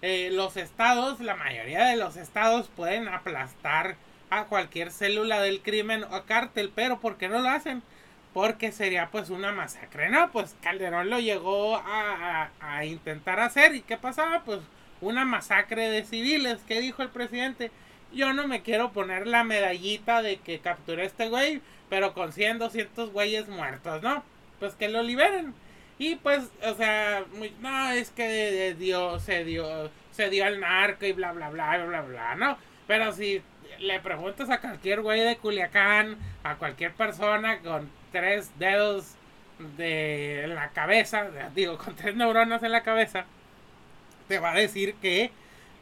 Eh, los estados, la mayoría de los estados pueden aplastar a cualquier célula del crimen o cártel, pero ¿por qué no lo hacen? Porque sería pues una masacre, ¿no? Pues Calderón lo llegó a, a, intentar hacer y ¿qué pasaba? Pues una masacre de civiles, ¿qué dijo el presidente? Yo no me quiero poner la medallita de que capturé a este güey, pero con 100, 200 güeyes muertos, ¿no? Pues que lo liberen. Y pues, o sea, no, es que dio, se dio, se dio al narco y bla, bla, bla, bla, bla, bla, ¿no? Pero si le preguntas a cualquier güey de Culiacán, a cualquier persona con tres dedos de la cabeza, digo, con tres neuronas en la cabeza, te va a decir que,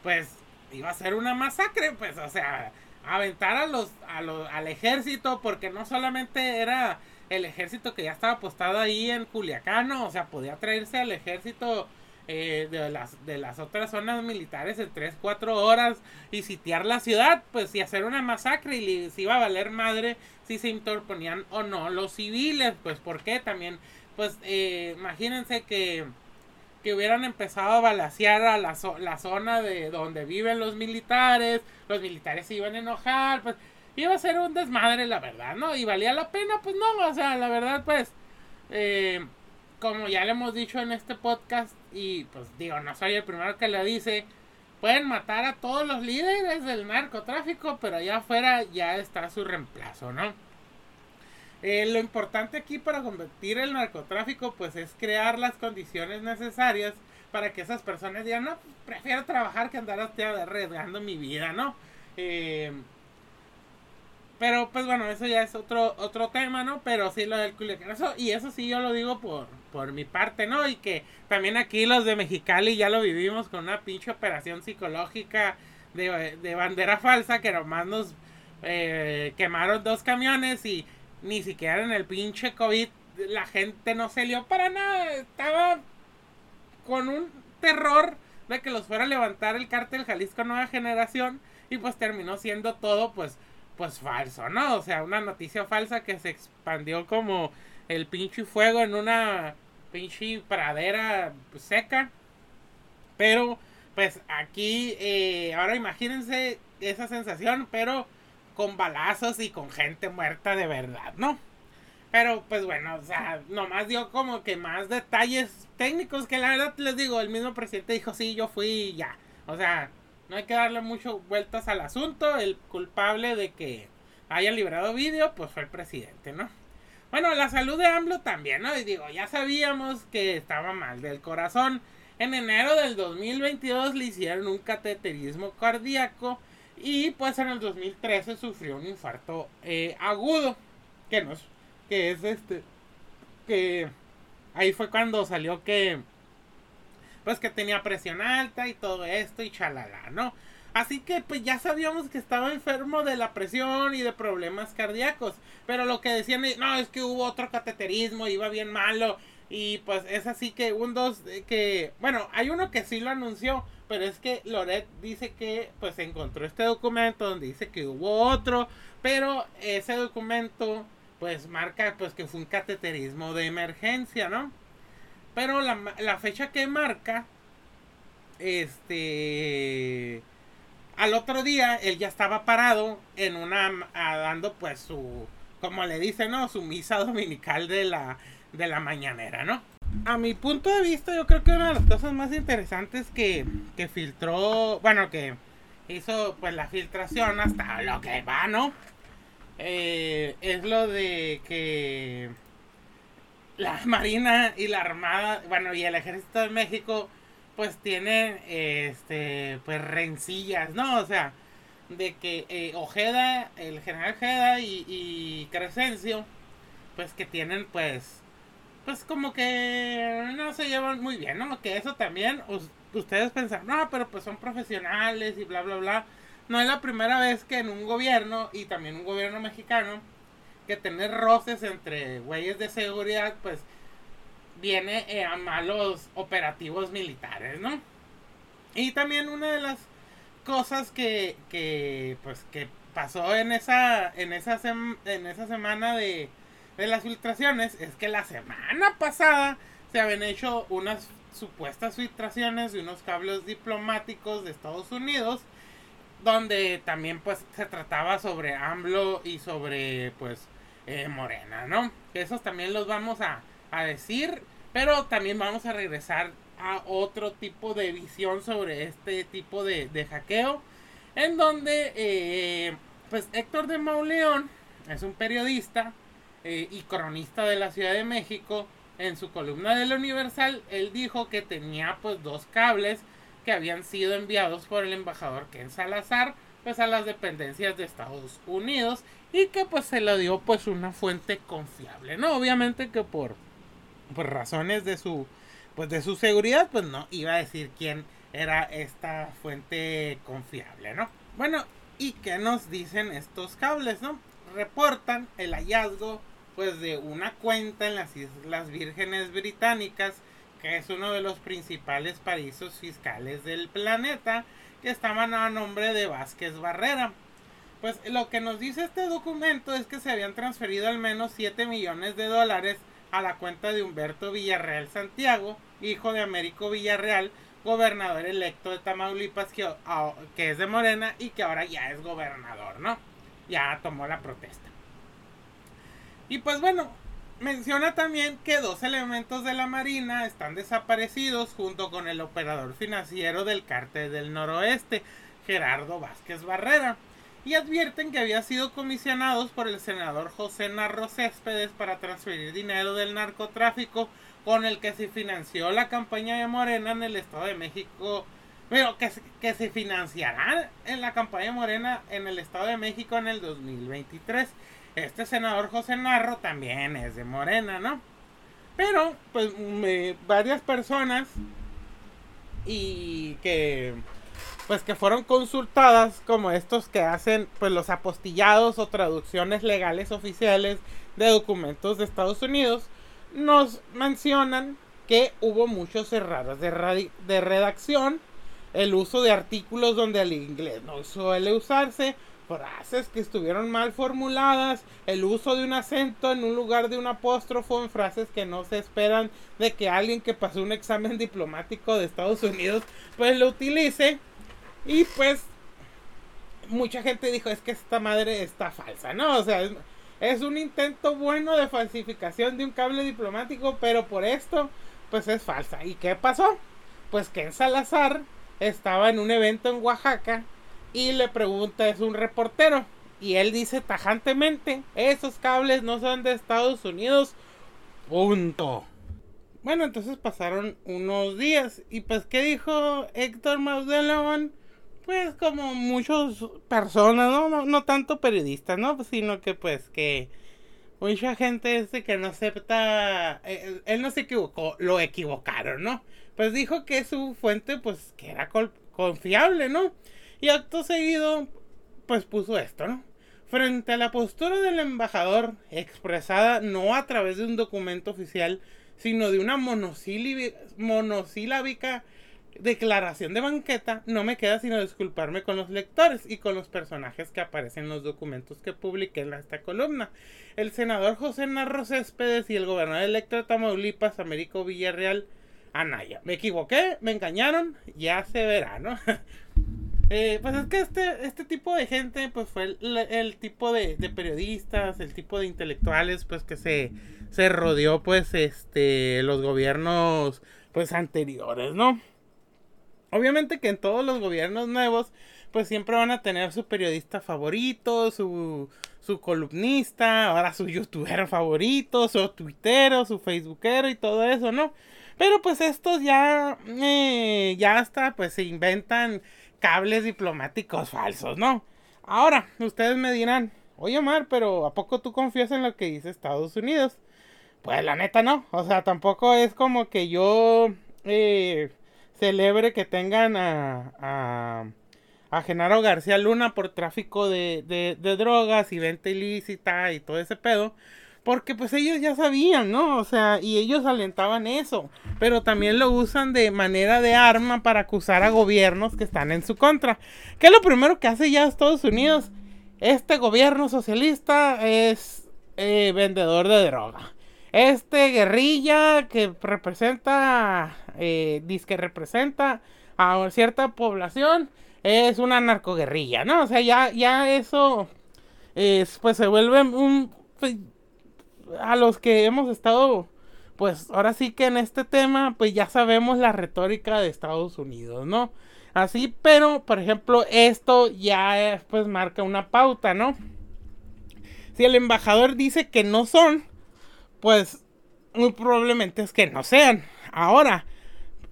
pues, iba a ser una masacre, pues, o sea, aventar a los, a los, al ejército, porque no solamente era el ejército que ya estaba apostado ahí en Culiacán, o sea, podía traerse al ejército eh, de, las, de las otras zonas militares en 3, 4 horas y sitiar la ciudad, pues y hacer una masacre y les iba a valer madre si se interponían o no los civiles, pues porque también, pues eh, imagínense que, que hubieran empezado a balasear a la, la zona de donde viven los militares, los militares se iban a enojar, pues iba a ser un desmadre la verdad, ¿no? Y valía la pena, pues no, o sea, la verdad pues... Eh, como ya le hemos dicho en este podcast, y pues digo, no soy el primero que lo dice, pueden matar a todos los líderes del narcotráfico, pero allá afuera ya está su reemplazo, ¿no? Eh, lo importante aquí para combatir el narcotráfico pues es crear las condiciones necesarias para que esas personas digan, no, pues, prefiero trabajar que andar arriesgando mi vida, ¿no? Eh, pero pues bueno, eso ya es otro otro tema, ¿no? Pero sí lo del culiacanazo y eso sí yo lo digo por por mi parte, ¿no? Y que también aquí los de Mexicali ya lo vivimos con una pinche operación psicológica de, de bandera falsa que nomás nos eh, quemaron dos camiones y ni siquiera en el pinche COVID la gente no se lió para nada. Estaba con un terror de que los fuera a levantar el cártel Jalisco Nueva Generación y pues terminó siendo todo pues pues falso, ¿no? O sea, una noticia falsa que se expandió como el pinche fuego en una pinche pradera seca. Pero, pues aquí, eh, ahora imagínense esa sensación, pero con balazos y con gente muerta de verdad, ¿no? Pero, pues bueno, o sea, nomás dio como que más detalles técnicos que la verdad les digo, el mismo presidente dijo, sí, yo fui y ya. O sea, no hay que darle mucho vueltas al asunto. El culpable de que haya librado vídeo, pues fue el presidente, ¿no? Bueno, la salud de AMLO también, ¿no? Y digo, ya sabíamos que estaba mal del corazón. En enero del 2022 le hicieron un cateterismo cardíaco y pues en el 2013 sufrió un infarto eh, agudo. Que no es, que es este, que ahí fue cuando salió que, pues que tenía presión alta y todo esto y chalala, ¿no? Así que pues ya sabíamos que estaba enfermo de la presión y de problemas cardíacos. Pero lo que decían, no, es que hubo otro cateterismo, iba bien malo. Y pues es así que un dos que, bueno, hay uno que sí lo anunció, pero es que Loret dice que pues encontró este documento donde dice que hubo otro, pero ese documento pues marca pues que fue un cateterismo de emergencia, ¿no? Pero la, la fecha que marca, este al otro día él ya estaba parado en una dando pues su como le dicen, ¿no? Su misa dominical de la de la mañanera, ¿no? A mi punto de vista, yo creo que una de las cosas más interesantes que, que filtró, bueno, que hizo pues la filtración hasta lo que va, ¿no? Eh, es lo de que la Marina y la Armada, bueno, y el Ejército de México pues tienen este pues rencillas, ¿no? O sea, de que eh, Ojeda, el general Ojeda y, Crescencio, pues que tienen pues pues como que no se llevan muy bien, ¿no? Que eso también ustedes pensan, no, pero pues son profesionales y bla, bla, bla. No es la primera vez que en un gobierno y también un gobierno mexicano que tener roces entre güeyes de seguridad, pues viene eh, a malos operativos militares, ¿no? Y también una de las cosas que, que pues que pasó en esa en esa en esa semana de, de las filtraciones es que la semana pasada se habían hecho unas supuestas filtraciones de unos cables diplomáticos de Estados Unidos donde también pues se trataba sobre AMLO y sobre pues eh, Morena, ¿no? Esos también los vamos a a decir, pero también vamos a regresar a otro tipo de visión sobre este tipo de, hackeo, en donde eh, pues Héctor de Mauleón es un periodista eh, y cronista de la Ciudad de México. En su columna de la Universal, él dijo que tenía pues dos cables que habían sido enviados por el embajador Ken Salazar pues a las dependencias de Estados Unidos y que pues se le dio pues una fuente confiable, ¿no? Obviamente que por por razones de su pues de su seguridad, pues no iba a decir quién era esta fuente confiable, ¿no? Bueno, ¿y qué nos dicen estos cables, no? Reportan el hallazgo pues de una cuenta en las Islas Vírgenes Británicas, que es uno de los principales paraísos fiscales del planeta, que estaban a nombre de Vázquez Barrera. Pues lo que nos dice este documento es que se habían transferido al menos 7 millones de dólares a la cuenta de Humberto Villarreal Santiago, hijo de Américo Villarreal, gobernador electo de Tamaulipas, que, ah, que, es de Morena y que ahora ya es gobernador, ¿no? Ya tomó la protesta. Y pues bueno, menciona también que dos elementos de la Marina están desaparecidos junto con el operador financiero del cártel del noroeste, Gerardo Vázquez Barrera. Y advierten que había sido comisionados por el senador José Narro Céspedes para transferir dinero del narcotráfico con el que se financió la campaña de Morena en el Estado de México. Pero que, que se financiará en la campaña de Morena en el Estado de México en el 2023. Este senador José Narro también es de Morena, ¿no? Pero, pues, varias personas y que pues que fueron consultadas como estos que hacen pues los apostillados o traducciones legales oficiales de documentos de Estados Unidos nos mencionan que hubo muchos errores de, de redacción el uso de artículos donde el inglés no suele usarse frases que estuvieron mal formuladas, el uso de un acento en un lugar de un apóstrofo en frases que no se esperan de que alguien que pasó un examen diplomático de Estados Unidos pues lo utilice y pues mucha gente dijo, es que esta madre está falsa, ¿no? O sea, es, un intento bueno de falsificación de un cable diplomático, pero por esto, pues es falsa. ¿Y qué pasó? Pues que en Salazar estaba en un evento en Oaxaca y le pregunta, es un reportero, y él dice tajantemente, esos cables no son de Estados Unidos, punto. Bueno, entonces pasaron unos días y pues ¿qué dijo Héctor Maudelón? Pues como muchas personas, ¿no? ¿no? tanto periodistas, ¿no? Sino que pues que mucha gente que no acepta, eh, él, no se equivocó, lo equivocaron, ¿no? Pues dijo que su fuente pues que era confiable, ¿no? Y acto seguido pues puso esto, ¿no? Frente a la postura del embajador expresada no a través de un documento oficial, sino de una monosilábica declaración de banqueta, no me queda sino disculparme con los lectores y con los personajes que aparecen en los documentos que publiqué en esta columna. El senador José Narro Céspedes y el gobernador electo de Tamaulipas, Américo Villarreal Anaya. Me equivoqué, me engañaron, ya se verá, ¿no? <laughs> Eh, pues es que este, este tipo de gente, pues fue el, tipo de, de, periodistas, el tipo de intelectuales, pues que se, se rodeó, pues, este, los gobiernos, pues, anteriores, ¿no? Obviamente que en todos los gobiernos nuevos, pues siempre van a tener su periodista favorito, su, su columnista, ahora su youtuber favorito, su twittero, su facebookero y todo eso, ¿no? Pero pues estos ya, eh, ya hasta pues se inventan cables diplomáticos falsos, ¿no? Ahora, ustedes me dirán, oye Omar, pero ¿a poco tú confías en lo que dice Estados Unidos? Pues la neta no, o sea, tampoco es como que yo... Eh, celebre que tengan a, a, Genaro García Luna por tráfico de, de, drogas y venta ilícita y todo ese pedo. Porque pues ellos ya sabían, ¿no? O sea, y ellos alentaban eso. Pero también lo usan de manera de arma para acusar a gobiernos que están en su contra. ¿Qué es lo primero que hace ya Estados Unidos? Este gobierno socialista es eh, vendedor de droga. Este guerrilla que representa, eh, dice que representa a cierta población, es una narcoguerrilla, ¿no? O sea, ya, ya eso, es, pues se vuelve un... Pues, a los que hemos estado, pues ahora sí que en este tema, pues ya sabemos la retórica de Estados Unidos, ¿no? Así, pero, por ejemplo, esto ya pues marca una pauta, ¿no? Si el embajador dice que no son, pues muy probablemente es que no sean. Ahora,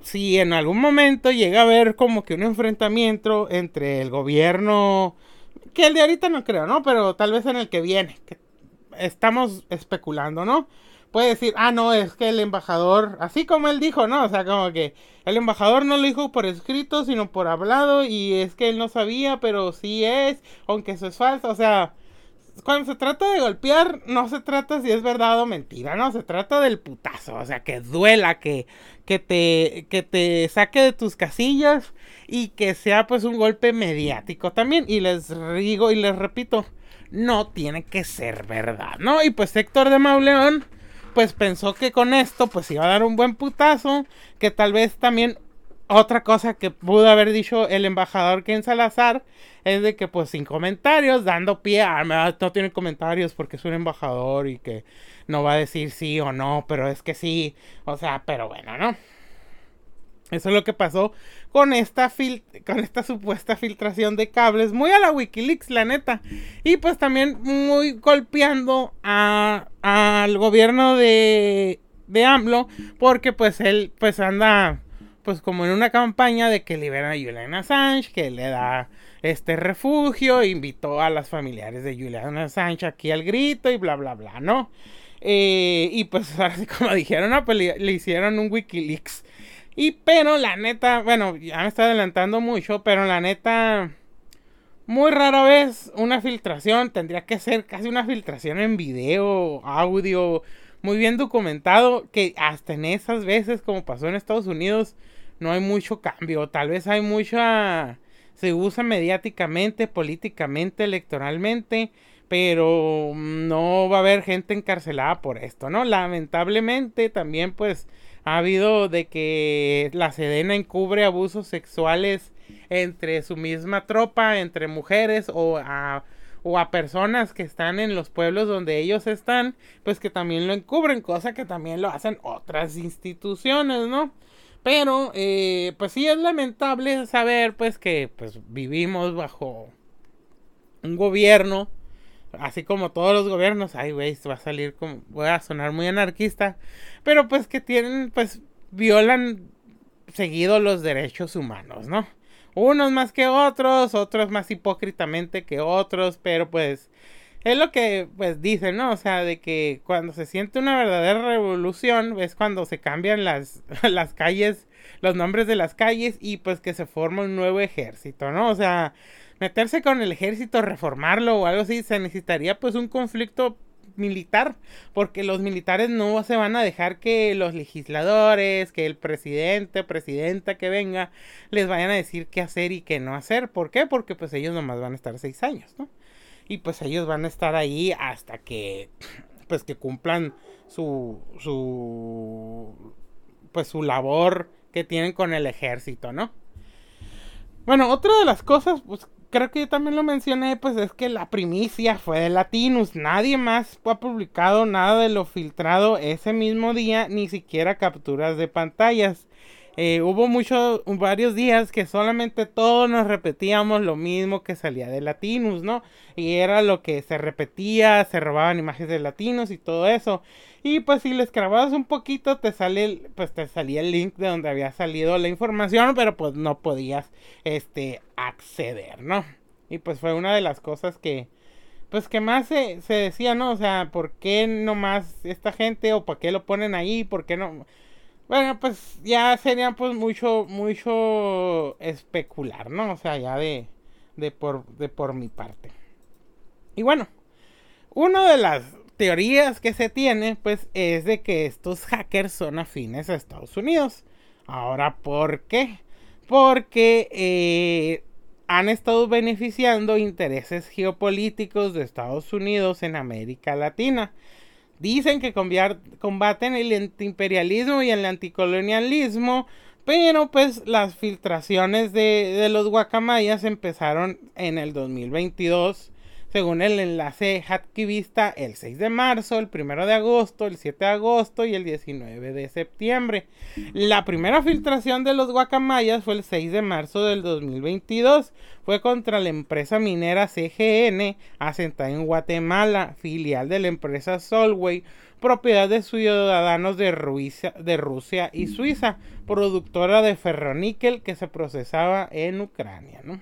si en algún momento llega a haber como que un enfrentamiento entre el gobierno, que el de ahorita no creo, ¿no? Pero tal vez en el que viene, estamos especulando, ¿no? Puede decir, ah, no, es que el embajador, así como él dijo, ¿no? O sea, como que el embajador no lo dijo por escrito, sino por hablado, y es que él no sabía, pero sí es, aunque eso es falso, o sea, cuando se trata de golpear, no se trata si es verdad o mentira, no, se trata del putazo, o sea, que duela, que, que, te, que te saque de tus casillas y que sea pues un golpe mediático también. Y les digo y les repito, no tiene que ser verdad, ¿no? Y pues Héctor de Mauleón, pues pensó que con esto pues iba a dar un buen putazo, que tal vez también otra cosa que pudo haber dicho el embajador Ken Salazar es de que pues sin comentarios, dando pie a no tiene comentarios porque es un embajador y que no va a decir sí o no, pero es que sí, o sea, pero bueno, ¿no? Eso es lo que pasó con esta, con esta supuesta filtración de cables, muy a la Wikileaks, la neta. Y pues también muy golpeando al gobierno de, de AMLO, porque pues él pues anda pues como en una campaña de que libera a Julian Assange, que le da este refugio, invitó a las familiares de Julian Assange aquí al grito y bla bla bla, ¿no? Eh, y pues <laughs> así como dijeron, pues le, hicieron un Wikileaks. Y pero la neta, bueno, ya me está adelantando mucho, pero la neta, muy rara vez una filtración, tendría que ser casi una filtración en video, audio, muy bien documentado, que hasta en esas veces, como pasó en Estados Unidos, no hay mucho cambio, tal vez hay mucha, se usa mediáticamente, políticamente, electoralmente, pero no va a haber gente encarcelada por esto, ¿no? Lamentablemente también pues ha habido de que la Sedena encubre abusos sexuales entre su misma tropa, entre mujeres o a, o a personas que están en los pueblos donde ellos están, pues que también lo encubren, cosa que también lo hacen otras instituciones, ¿no? Pero, eh, pues sí es lamentable saber, pues, que pues vivimos bajo un gobierno así como todos los gobiernos, ay, güey, va a salir como, voy a sonar muy anarquista, pero pues que tienen, pues, violan seguido los derechos humanos, ¿no? Unos más que otros, otros más hipócritamente que otros, pero pues es lo que pues dicen, ¿no? O sea, de que cuando se siente una verdadera revolución es cuando se cambian las, <laughs> las calles, los nombres de las calles y pues que se forma un nuevo ejército, ¿no? O sea, meterse con el ejército, reformarlo o algo así, se necesitaría pues un conflicto militar, porque los militares no se van a dejar que los legisladores, que el presidente, presidenta que venga, les vayan a decir qué hacer y qué no hacer. ¿Por qué? Porque pues ellos nomás van a estar seis años, ¿no? Y pues ellos van a estar ahí hasta que, pues que cumplan su, su, pues su labor que tienen con el ejército, ¿no? Bueno, otra de las cosas, pues creo que yo también lo mencioné, pues es que la primicia fue de Latinus. Nadie más ha publicado nada de lo filtrado ese mismo día, ni siquiera capturas de pantallas. Eh, hubo muchos, varios días que solamente todos nos repetíamos lo mismo que salía de Latinus, ¿no? Y era lo que se repetía, se robaban imágenes de Latinos y todo eso. Y pues si les grababas un poquito te sale pues te salía el link de donde había salido la información, pero pues no podías este acceder, ¿no? Y pues fue una de las cosas que pues que más se, se decía, ¿no? O sea, ¿por qué no más esta gente o por qué lo ponen ahí? ¿Por qué no? Bueno, pues ya sería pues mucho mucho especular, ¿no? O sea, ya de de por de por mi parte. Y bueno, una de las teorías que se tiene, pues, es de que estos hackers son afines a Estados Unidos. Ahora, ¿por qué? Porque eh, han estado beneficiando intereses geopolíticos de Estados Unidos en América Latina. Dicen que combaten el antiimperialismo y el anticolonialismo, pero pues las filtraciones de, de los guacamayas empezaron en el 2022 según el enlace hackivista el 6 de marzo, el 1 de agosto, el 7 de agosto y el 19 de septiembre. La primera filtración de los guacamayas fue el 6 de marzo del 2022. Fue contra la empresa minera CGN, asentada en Guatemala, filial de la empresa Solway, propiedad de ciudadanos de, de Rusia y Suiza, productora de ferroníquel que se procesaba en Ucrania. ¿no?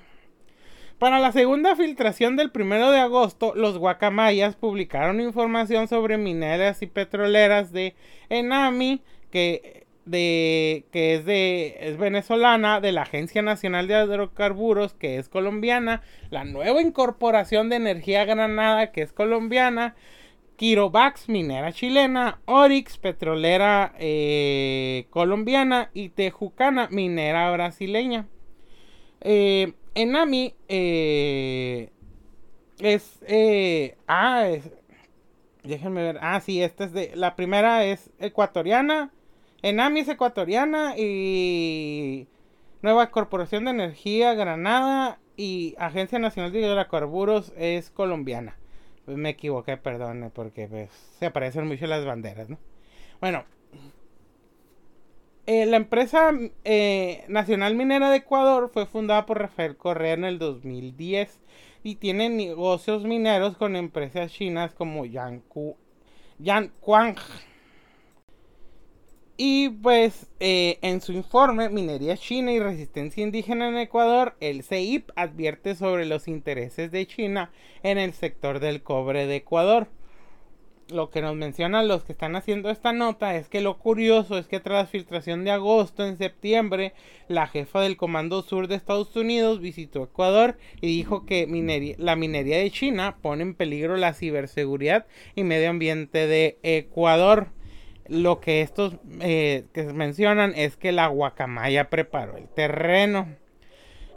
Para la segunda filtración del primero de agosto, los guacamayas publicaron información sobre mineras y petroleras de Enami, que, de, que es, de, es venezolana, de la Agencia Nacional de Hidrocarburos, que es colombiana, la nueva incorporación de Energía Granada, que es colombiana, Quirobax, minera chilena, Orix, petrolera eh, colombiana y Tejucana, minera brasileña. Eh, Enami eh, es, eh, ah, déjenme ver, ah, sí, esta es de, la primera es ecuatoriana, Enami es ecuatoriana y Nueva Corporación de Energía Granada y Agencia Nacional de Hidrocarburos es colombiana. Me equivoqué, perdone, porque pues, se aparecen mucho las banderas, ¿no? Bueno, eh, la empresa eh, Nacional Minera de Ecuador fue fundada por Rafael Correa en el 2010 y tiene negocios mineros con empresas chinas como Yanku, Yankuang. Y pues eh, en su informe Minería China y Resistencia Indígena en Ecuador, el CEIP advierte sobre los intereses de China en el sector del cobre de Ecuador lo que nos mencionan los que están haciendo esta nota es que lo curioso es que tras filtración de agosto en septiembre, la jefa del Comando Sur de Estados Unidos visitó Ecuador y dijo que la minería de China pone en peligro la ciberseguridad y medio ambiente de Ecuador. Lo que estos eh, que mencionan es que la guacamaya preparó el terreno.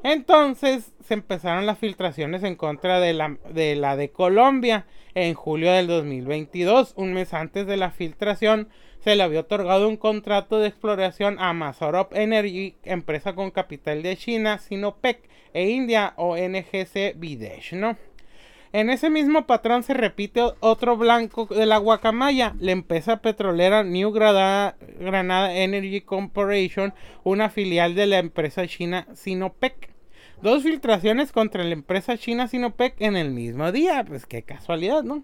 Entonces se empezaron las filtraciones en contra de la de, Colombia en julio del 2022, un mes antes de la filtración, se le había otorgado un contrato de exploración a Mazorop Energy, empresa con capital de China, Sinopec e India o NGC Videsh, ¿no? En ese mismo patrón se repite otro blanco de la guacamaya, la empresa petrolera New Granada, Granada Energy Corporation, una filial de la empresa china Sinopec. Dos filtraciones contra la empresa china Sinopec en el mismo día. Pues qué casualidad, ¿no?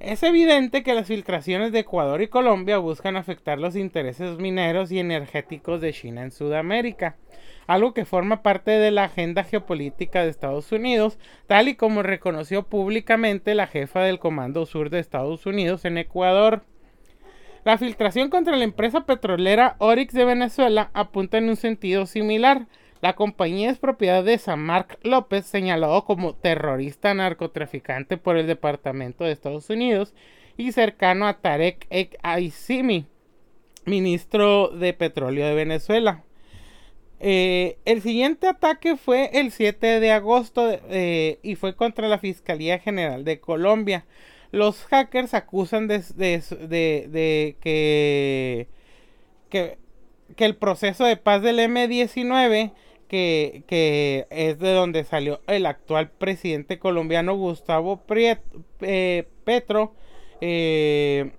Es evidente que las filtraciones de Ecuador y Colombia buscan afectar los intereses mineros y energéticos de China en Sudamérica, algo que forma parte de la agenda geopolítica de Estados Unidos, tal y como reconoció públicamente la jefa del Comando Sur de Estados Unidos en Ecuador. La filtración contra la empresa petrolera Oryx de Venezuela apunta en un sentido similar, la compañía es propiedad de San Mark López, señalado como terrorista narcotraficante por el Departamento de Estados Unidos y cercano a Tarek El Aissimi, ministro de Petróleo de Venezuela. Eh, el siguiente ataque fue el 7 de agosto eh, y fue contra la Fiscalía General de Colombia. Los hackers acusan de, que, que, el proceso de paz del M19 que, es de donde salió el actual presidente colombiano Gustavo eh, Petro, eh,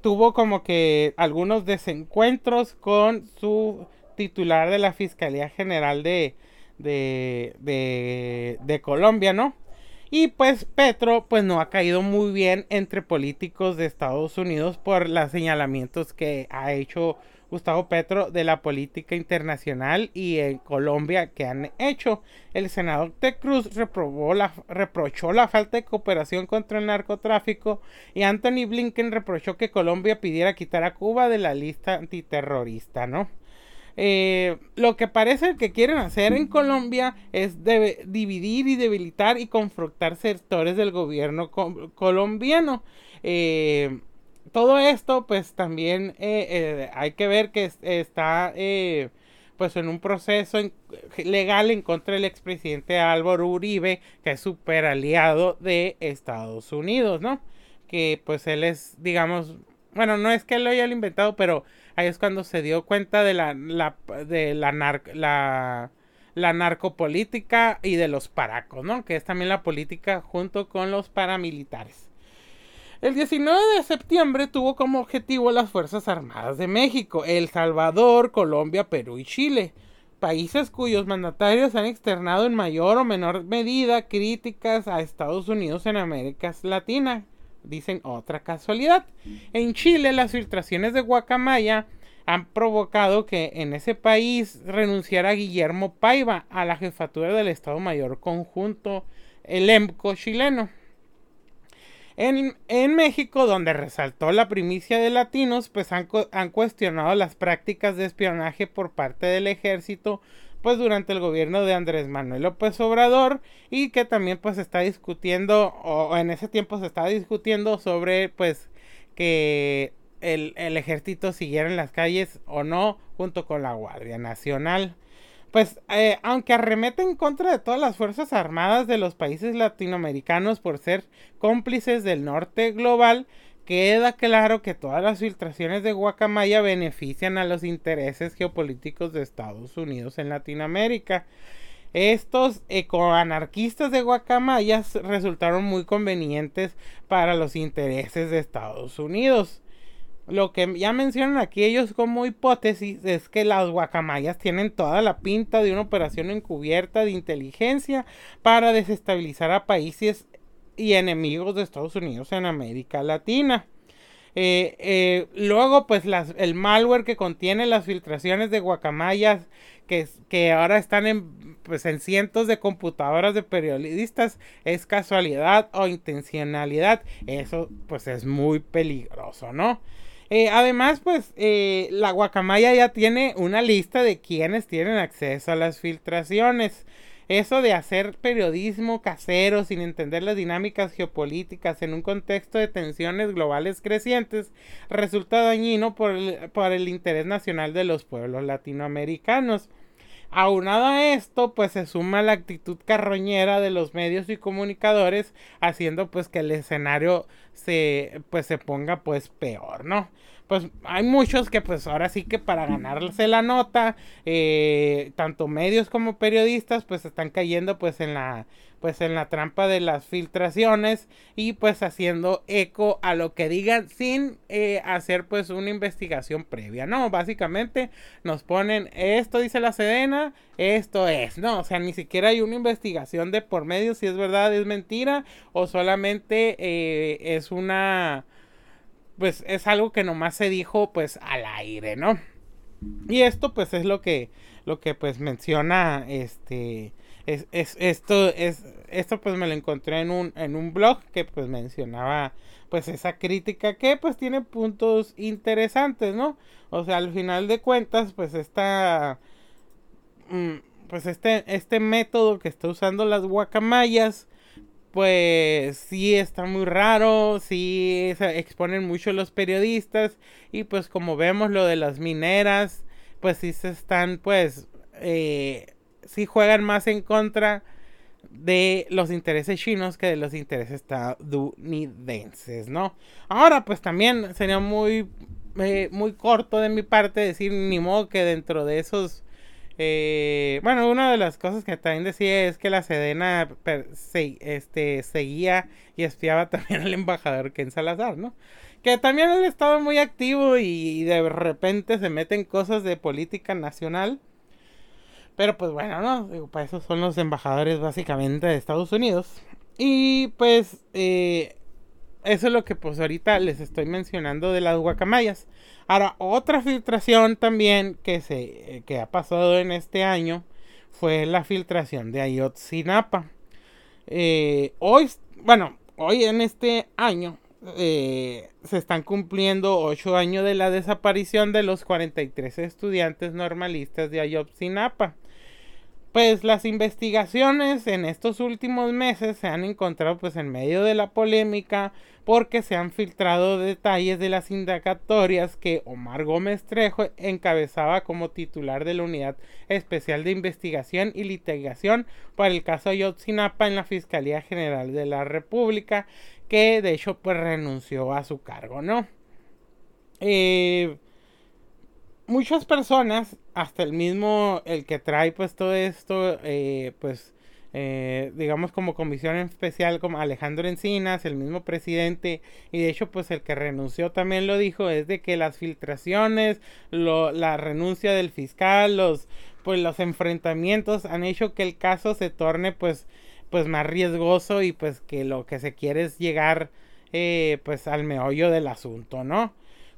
tuvo como que algunos desencuentros con su titular de la Fiscalía General de, de, de, de Colombia, ¿no? Y pues Petro pues no ha caído muy bien entre políticos de Estados Unidos por los señalamientos que ha hecho Gustavo Petro de la política internacional y en Colombia que han hecho. El senador de Cruz reprochó la falta de cooperación contra el narcotráfico y Anthony Blinken reprochó que Colombia pidiera quitar a Cuba de la lista antiterrorista, ¿no? Eh, lo que parece que quieren hacer en Colombia es dividir y debilitar y confrontar sectores del gobierno colombiano. Eh, todo esto pues también eh, eh, hay que ver que está eh, pues en un proceso legal en contra del expresidente Álvaro Uribe que es super aliado de Estados Unidos, ¿no? Que pues él es digamos, bueno, no es que él lo haya inventado, pero ahí es cuando se dio cuenta de la, de la, la, la narcopolítica y de los paracos, ¿no? Que es también la política junto con los paramilitares. El 19 de septiembre tuvo como objetivo las Fuerzas Armadas de México, El Salvador, Colombia, Perú y Chile, países cuyos mandatarios han externado en mayor o menor medida críticas a Estados Unidos en América Latina. Dicen otra casualidad. En Chile las filtraciones de Guacamaya han provocado que en ese país renunciara Guillermo Paiva a la jefatura del Estado Mayor Conjunto, el EMCO chileno. En, México, donde resaltó la primicia de latinos, pues han, han, cuestionado las prácticas de espionaje por parte del ejército, pues durante el gobierno de Andrés Manuel López Obrador, y que también pues está discutiendo, o en ese tiempo se estaba discutiendo sobre pues que el ejército siguiera en las calles o no, junto con la Guardia Nacional pues eh, aunque arremete en contra de todas las Fuerzas Armadas de los países latinoamericanos por ser cómplices del norte global, queda claro que todas las filtraciones de Guacamaya benefician a los intereses geopolíticos de Estados Unidos en Latinoamérica. Estos ecoanarquistas de Guacamaya resultaron muy convenientes para los intereses de Estados Unidos. Lo que ya mencionan aquí ellos como hipótesis es que las guacamayas tienen toda la pinta de una operación encubierta de inteligencia para desestabilizar a países y enemigos de Estados Unidos en América Latina. Eh, eh, luego, pues las, el malware que contiene las filtraciones de guacamayas que, que ahora están en, pues, en cientos de computadoras de periodistas es casualidad o intencionalidad. Eso pues es muy peligroso, ¿no? Eh, además, pues la guacamaya ya tiene una lista de quienes tienen acceso a las filtraciones. Eso de hacer periodismo casero sin entender las dinámicas geopolíticas en un contexto de tensiones globales crecientes resulta dañino por el, por el interés nacional de los pueblos latinoamericanos. Aunado a esto, pues se suma la actitud carroñera de los medios y comunicadores, haciendo pues que el escenario se pues se ponga pues peor, ¿no? pues hay muchos que pues ahora sí que para ganarse la nota, eh, tanto medios como periodistas pues están cayendo pues en la pues en la trampa de las filtraciones y pues haciendo eco a lo que digan sin eh, hacer pues una investigación previa, ¿no? Básicamente nos ponen esto dice la Sedena, esto es, ¿no? O sea, ni siquiera hay una investigación de por medio si es verdad, es mentira o solamente eh, es una pues es algo que nomás se dijo pues al aire, ¿no? Y esto pues es lo que lo que pues menciona este es, esto es esto pues me lo encontré en un en un blog que pues mencionaba pues esa crítica que pues tiene puntos interesantes, ¿no? O sea, al final de cuentas pues esta mm, pues este este método que está usando las guacamayas pues sí está muy raro, sí se exponen mucho los periodistas y pues como vemos lo de las mineras, pues sí se están pues, eh, sí juegan más en contra de los intereses chinos que de los intereses estadounidenses, ¿no? Ahora pues también sería muy, eh, muy corto de mi parte decir ni modo que dentro de esos eh, bueno, una de las cosas que también decía es que la Sedena este, seguía y espiaba también al embajador Ken Salazar, ¿no? Que también él estaba muy activo y de repente se meten cosas de política nacional. Pero pues bueno, ¿no? Digo, para eso son los embajadores básicamente de Estados Unidos. Y pues eh, eso es lo que pues ahorita les estoy mencionando de las guacamayas. Ahora, otra filtración también que, se, eh, que ha pasado en este año fue la filtración de Ayotzinapa. Eh, hoy, bueno, hoy en este año se están cumpliendo ocho años de la desaparición de los 43 estudiantes normalistas de Ayotzinapa. Pues las investigaciones en estos últimos meses se han encontrado pues en medio de la polémica porque se han filtrado detalles de las indagatorias que Omar Gómez Trejo encabezaba como titular de la Unidad Especial de Investigación y Litigación para el caso Ayotzinapa en la Fiscalía General de la República que de hecho pues renunció a su cargo, ¿no? Eh, muchas personas, hasta el mismo, el que trae pues todo esto, eh, pues eh, digamos como comisión especial como Alejandro Encinas, el mismo presidente, y de hecho pues el que renunció también lo dijo, es de que las filtraciones, lo, la renuncia del fiscal, los pues los enfrentamientos han hecho que el caso se torne pues pues más riesgoso y pues que lo que se quiere es llegar eh, pues al meollo del asunto, ¿no?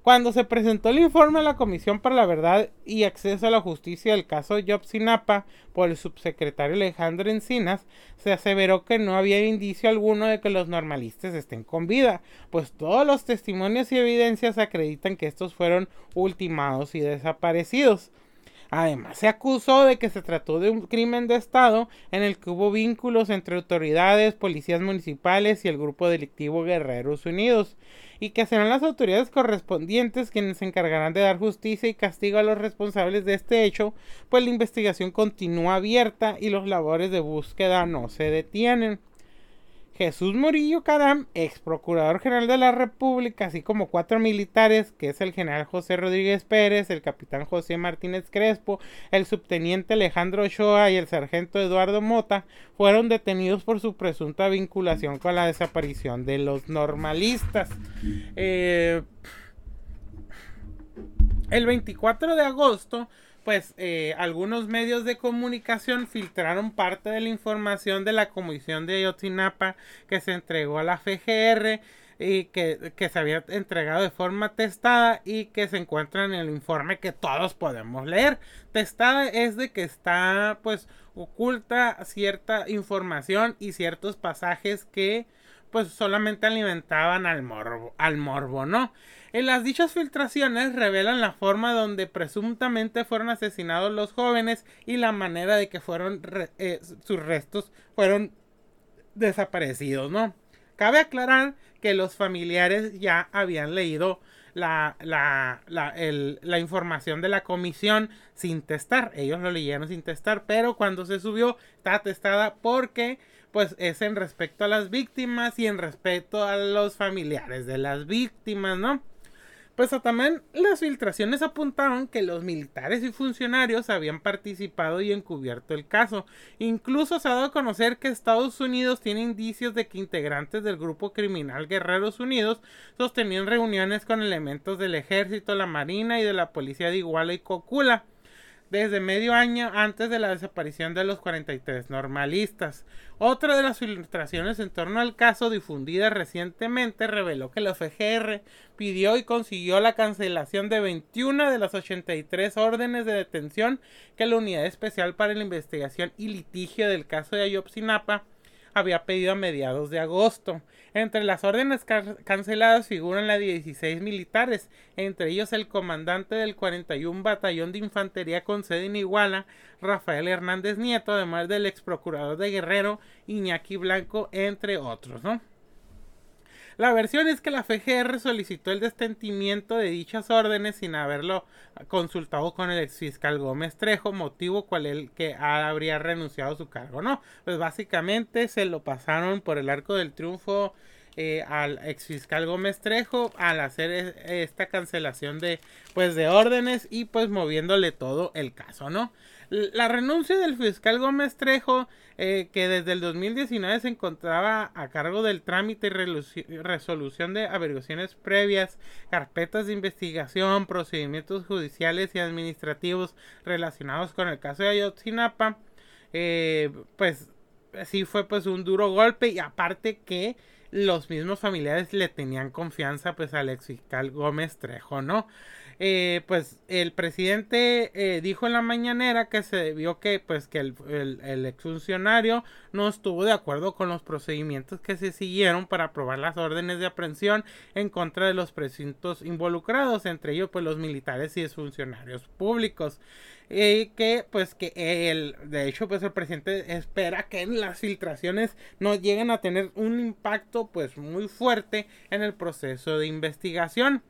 Cuando se presentó el informe a la Comisión para la Verdad y Acceso a la Justicia del caso Sinapa por el subsecretario Alejandro Encinas, se aseveró que no había indicio alguno de que los normalistas estén con vida, pues todos los testimonios y evidencias acreditan que estos fueron ultimados y desaparecidos. Además, se acusó de que se trató de un crimen de Estado en el que hubo vínculos entre autoridades, policías municipales y el grupo delictivo Guerreros Unidos, y que serán las autoridades correspondientes quienes se encargarán de dar justicia y castigo a los responsables de este hecho, pues la investigación continúa abierta y los labores de búsqueda no se detienen. Jesús Murillo Caram, ex procurador general de la República, así como cuatro militares, que es el general José Rodríguez Pérez, el capitán José Martínez Crespo, el subteniente Alejandro Ochoa y el sargento Eduardo Mota, fueron detenidos por su presunta vinculación con la desaparición de los normalistas. Eh, El 24 de agosto, pues eh, algunos medios de comunicación filtraron parte de la información de la comisión de Ayotzinapa que se entregó a la FGR y que, que, se había entregado de forma testada y que se encuentra en el informe que todos podemos leer. Testada es de que está pues oculta cierta información y ciertos pasajes que pues solamente alimentaban al morbo, al morbo, ¿no? En las dichas filtraciones revelan la forma donde presuntamente fueron asesinados los jóvenes y la manera de que fueron eh, sus restos fueron desaparecidos, ¿no? Cabe aclarar que los familiares ya habían leído la, la, la, la, información de la comisión sin testar. Ellos lo leyeron sin testar, pero cuando se subió está testada porque pues es en respecto a las víctimas y en respecto a los familiares de las víctimas, ¿no? Pues también las filtraciones apuntaron que los militares y funcionarios habían participado y encubierto el caso. Incluso se ha dado a conocer que Estados Unidos tiene indicios de que integrantes del grupo criminal Guerreros Unidos sostenían reuniones con elementos del ejército, la marina y de la policía de Iguala y Cocula desde medio año antes de la desaparición de los 43 normalistas. Otra de las filtraciones en torno al caso difundida recientemente reveló que la FGR pidió y consiguió la cancelación de 21 de las 83 órdenes de detención que la Unidad Especial para la Investigación y Litigio del caso de Ayotzinapa había pedido a mediados de agosto. Entre las órdenes canceladas figuran las 16 militares, entre ellos el comandante del 41 Batallón de Infantería con sede en Iguala, Rafael Hernández Nieto, además del ex procurador de Guerrero, Iñaki Blanco, entre otros, ¿no? La versión es que la FGR solicitó el destentimiento de dichas órdenes sin haberlo consultado con el exfiscal Gómez Trejo, motivo cual el que habría renunciado a su cargo, ¿no? Pues básicamente se lo pasaron por el arco del triunfo eh, al exfiscal Gómez Trejo al hacer e, esta cancelación de pues de órdenes y pues moviéndole todo el caso, ¿no? La renuncia del fiscal Gómez Trejo, eh, que desde el 2019 se encontraba a cargo del trámite y resolución de averiguaciones previas, carpetas de investigación, procedimientos judiciales y administrativos relacionados con el caso de Ayotzinapa, eh, pues sí fue pues un duro golpe y aparte que los mismos familiares le tenían confianza pues al ex fiscal Gómez Trejo, ¿no? Eh, pues el presidente eh, dijo en la mañanera que se vio que pues que el, el, exfuncionario no estuvo de acuerdo con los procedimientos que se siguieron para aprobar las órdenes de aprehensión en contra de los presuntos involucrados, entre ellos pues los militares y exfuncionarios públicos. Eh, que pues que el de hecho pues el presidente espera que las filtraciones no lleguen a tener un impacto pues muy fuerte en el proceso de investigación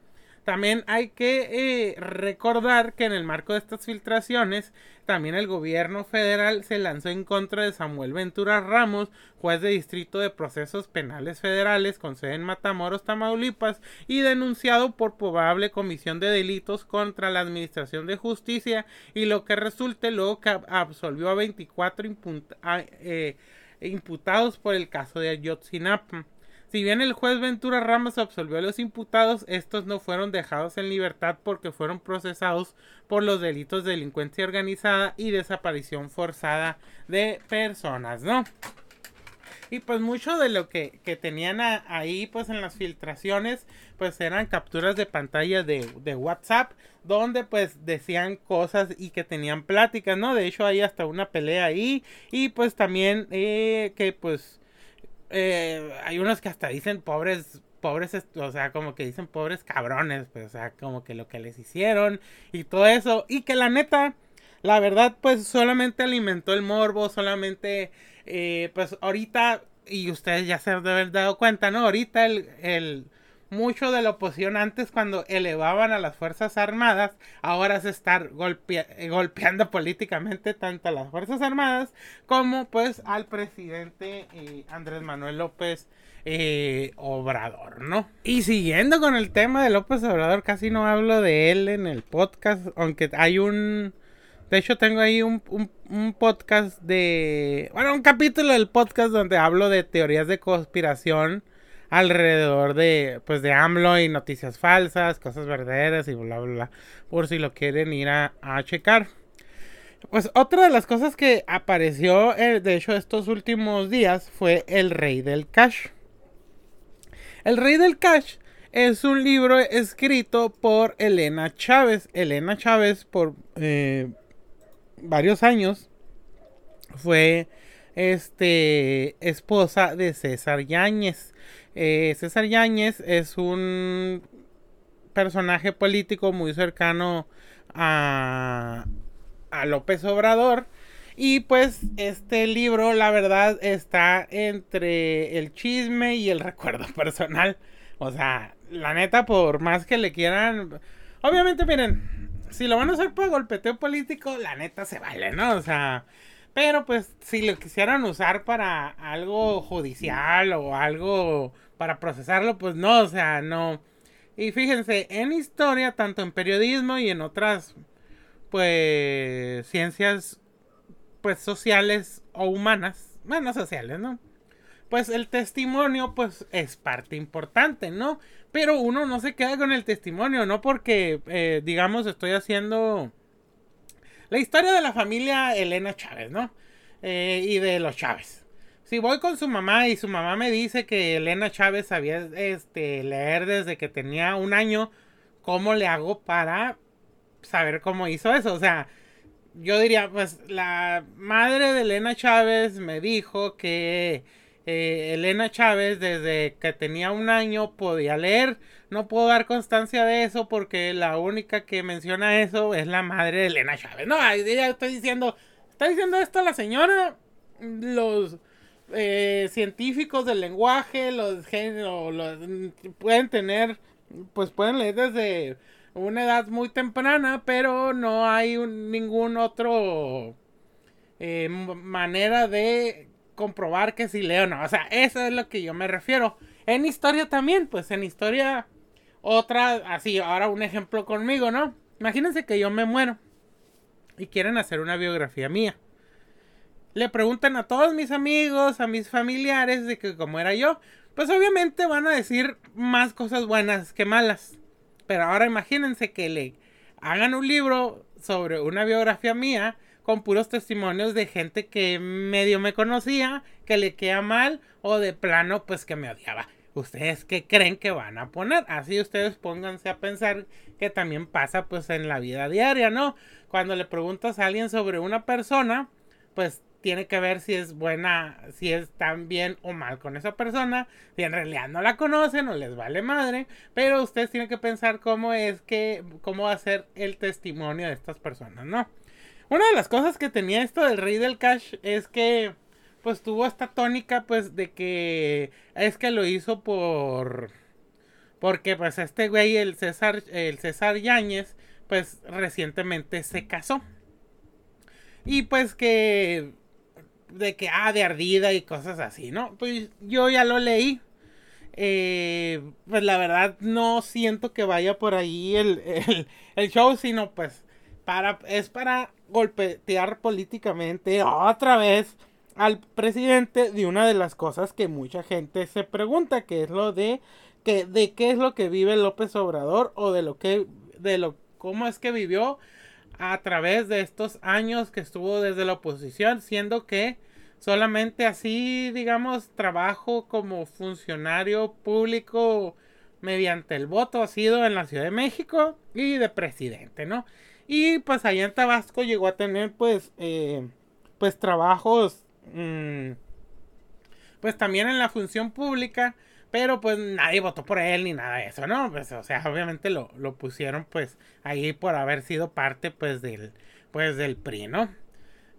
también hay que eh, recordar que en el marco de estas filtraciones, también el gobierno federal se lanzó en contra de Samuel Ventura Ramos, juez de distrito de procesos penales federales con sede en Matamoros, Tamaulipas, y denunciado por probable comisión de delitos contra la Administración de Justicia, y lo que resulte luego que absolvió a 24 eh, imputados por el caso de Ayotzinapa. Si bien el juez Ventura Ramos absolvió a los imputados, estos no fueron dejados en libertad porque fueron procesados por los delitos de delincuencia organizada y desaparición forzada de personas, ¿no? Y pues mucho de lo que, tenían ahí pues en las filtraciones pues eran capturas de pantalla de, WhatsApp donde pues decían cosas y que tenían pláticas, ¿no? De hecho hay hasta una pelea ahí y pues también eh, que pues eh, hay unos que hasta dicen pobres, pobres, o sea, como que dicen pobres cabrones, pues, o sea, como que lo que les hicieron y todo eso. Y que la neta, la verdad, pues solamente alimentó el morbo, solamente, eh, pues ahorita, y ustedes ya se deben dado cuenta, ¿no? Ahorita el mucho de la oposición antes cuando elevaban a las Fuerzas Armadas, ahora es estar golpeando políticamente tanto a las Fuerzas Armadas como pues al presidente eh, Andrés Manuel López eh, Obrador, ¿no? Y siguiendo con el tema de López Obrador, casi no hablo de él en el podcast, aunque hay un... De hecho, tengo ahí un, un, podcast de... Bueno, un capítulo del podcast donde hablo de teorías de conspiración alrededor de, pues, de AMLO y noticias falsas, cosas verdaderas y bla, bla, bla, por si lo quieren ir a, checar. Pues otra de las cosas que apareció, eh, de hecho, estos últimos días fue El Rey del Cash. El Rey del Cash es un libro escrito por Elena Chávez. Elena Chávez por eh, varios años fue este esposa de César Yáñez. Eh, César Yáñez es un personaje político muy cercano a, a López Obrador. Y pues este libro, la verdad, está entre el chisme y el <laughs> recuerdo personal. O sea, la neta, por más que le quieran... Obviamente, miren, si lo van a hacer por golpeteo político, la neta se vale, ¿no? O sea, pero pues si lo quisieran usar para algo judicial o algo para procesarlo, pues no, o sea, no. Y fíjense, en historia, tanto en periodismo y en otras, pues, ciencias, pues, sociales o humanas, bueno, sociales, ¿no? Pues el testimonio, pues, es parte importante, ¿no? Pero uno no se queda con el testimonio, no porque, eh, digamos, estoy haciendo la historia de la familia Elena Chávez, ¿no? Eh, y de los Chávez. Si voy con su mamá y su mamá me dice que Elena Chávez sabía este, leer desde que tenía un año, ¿cómo le hago para saber cómo hizo eso? O sea, yo diría, pues la madre de Elena Chávez me dijo que eh, Elena Chávez desde que tenía un año podía leer. No puedo dar constancia de eso porque la única que menciona eso es la madre de Elena Chávez. No, ya estoy diciendo, está diciendo esto la señora. Los eh, científicos del lenguaje, los, los pueden tener, pues pueden leer desde una edad muy temprana, pero no hay ningún otro eh, manera de comprobar que si leo o no. O sea, eso es lo que yo me refiero. En historia también, pues en historia, otra, así, ahora un ejemplo conmigo, ¿no? Imagínense que yo me muero y quieren hacer una biografía mía. Le preguntan a todos mis amigos, a mis familiares de que cómo era yo. Pues obviamente van a decir más cosas buenas que malas. Pero ahora imagínense que le hagan un libro sobre una biografía mía con puros testimonios de gente que medio me conocía, que le queda mal o de plano pues que me odiaba. ¿Ustedes qué creen que van a poner? Así ustedes pónganse a pensar que también pasa pues en la vida diaria, ¿no? Cuando le preguntas a alguien sobre una persona, pues tiene que ver si es buena, si es tan bien o mal con esa persona, si en realidad no la conocen o les vale madre, pero ustedes tienen que pensar cómo es que, cómo va a ser el testimonio de estas personas, ¿no? Una de las cosas que tenía esto del rey del cash es que pues tuvo esta tónica pues de que es que lo hizo por porque pues este güey el César el César Yáñez pues recientemente se casó. Y pues que de que ah de ardida y cosas así, ¿no? Pues yo ya lo leí. Eh, pues la verdad no siento que vaya por ahí el, el, el show, sino pues para, es para golpetear políticamente otra vez al presidente de una de las cosas que mucha gente se pregunta, que es lo de que de qué es lo que vive López Obrador o de lo que de lo cómo es que vivió a través de estos años que estuvo desde la oposición, siendo que solamente así, digamos, trabajo como funcionario público mediante el voto ha sido en la Ciudad de México y de presidente, ¿no? Y pues allá en Tabasco llegó a tener pues, eh, pues trabajos, mm, pues también en la función pública, pero pues nadie votó por él ni nada de eso, ¿no? Pues o sea, obviamente lo, lo pusieron pues ahí por haber sido parte pues del, pues del PRI, ¿no?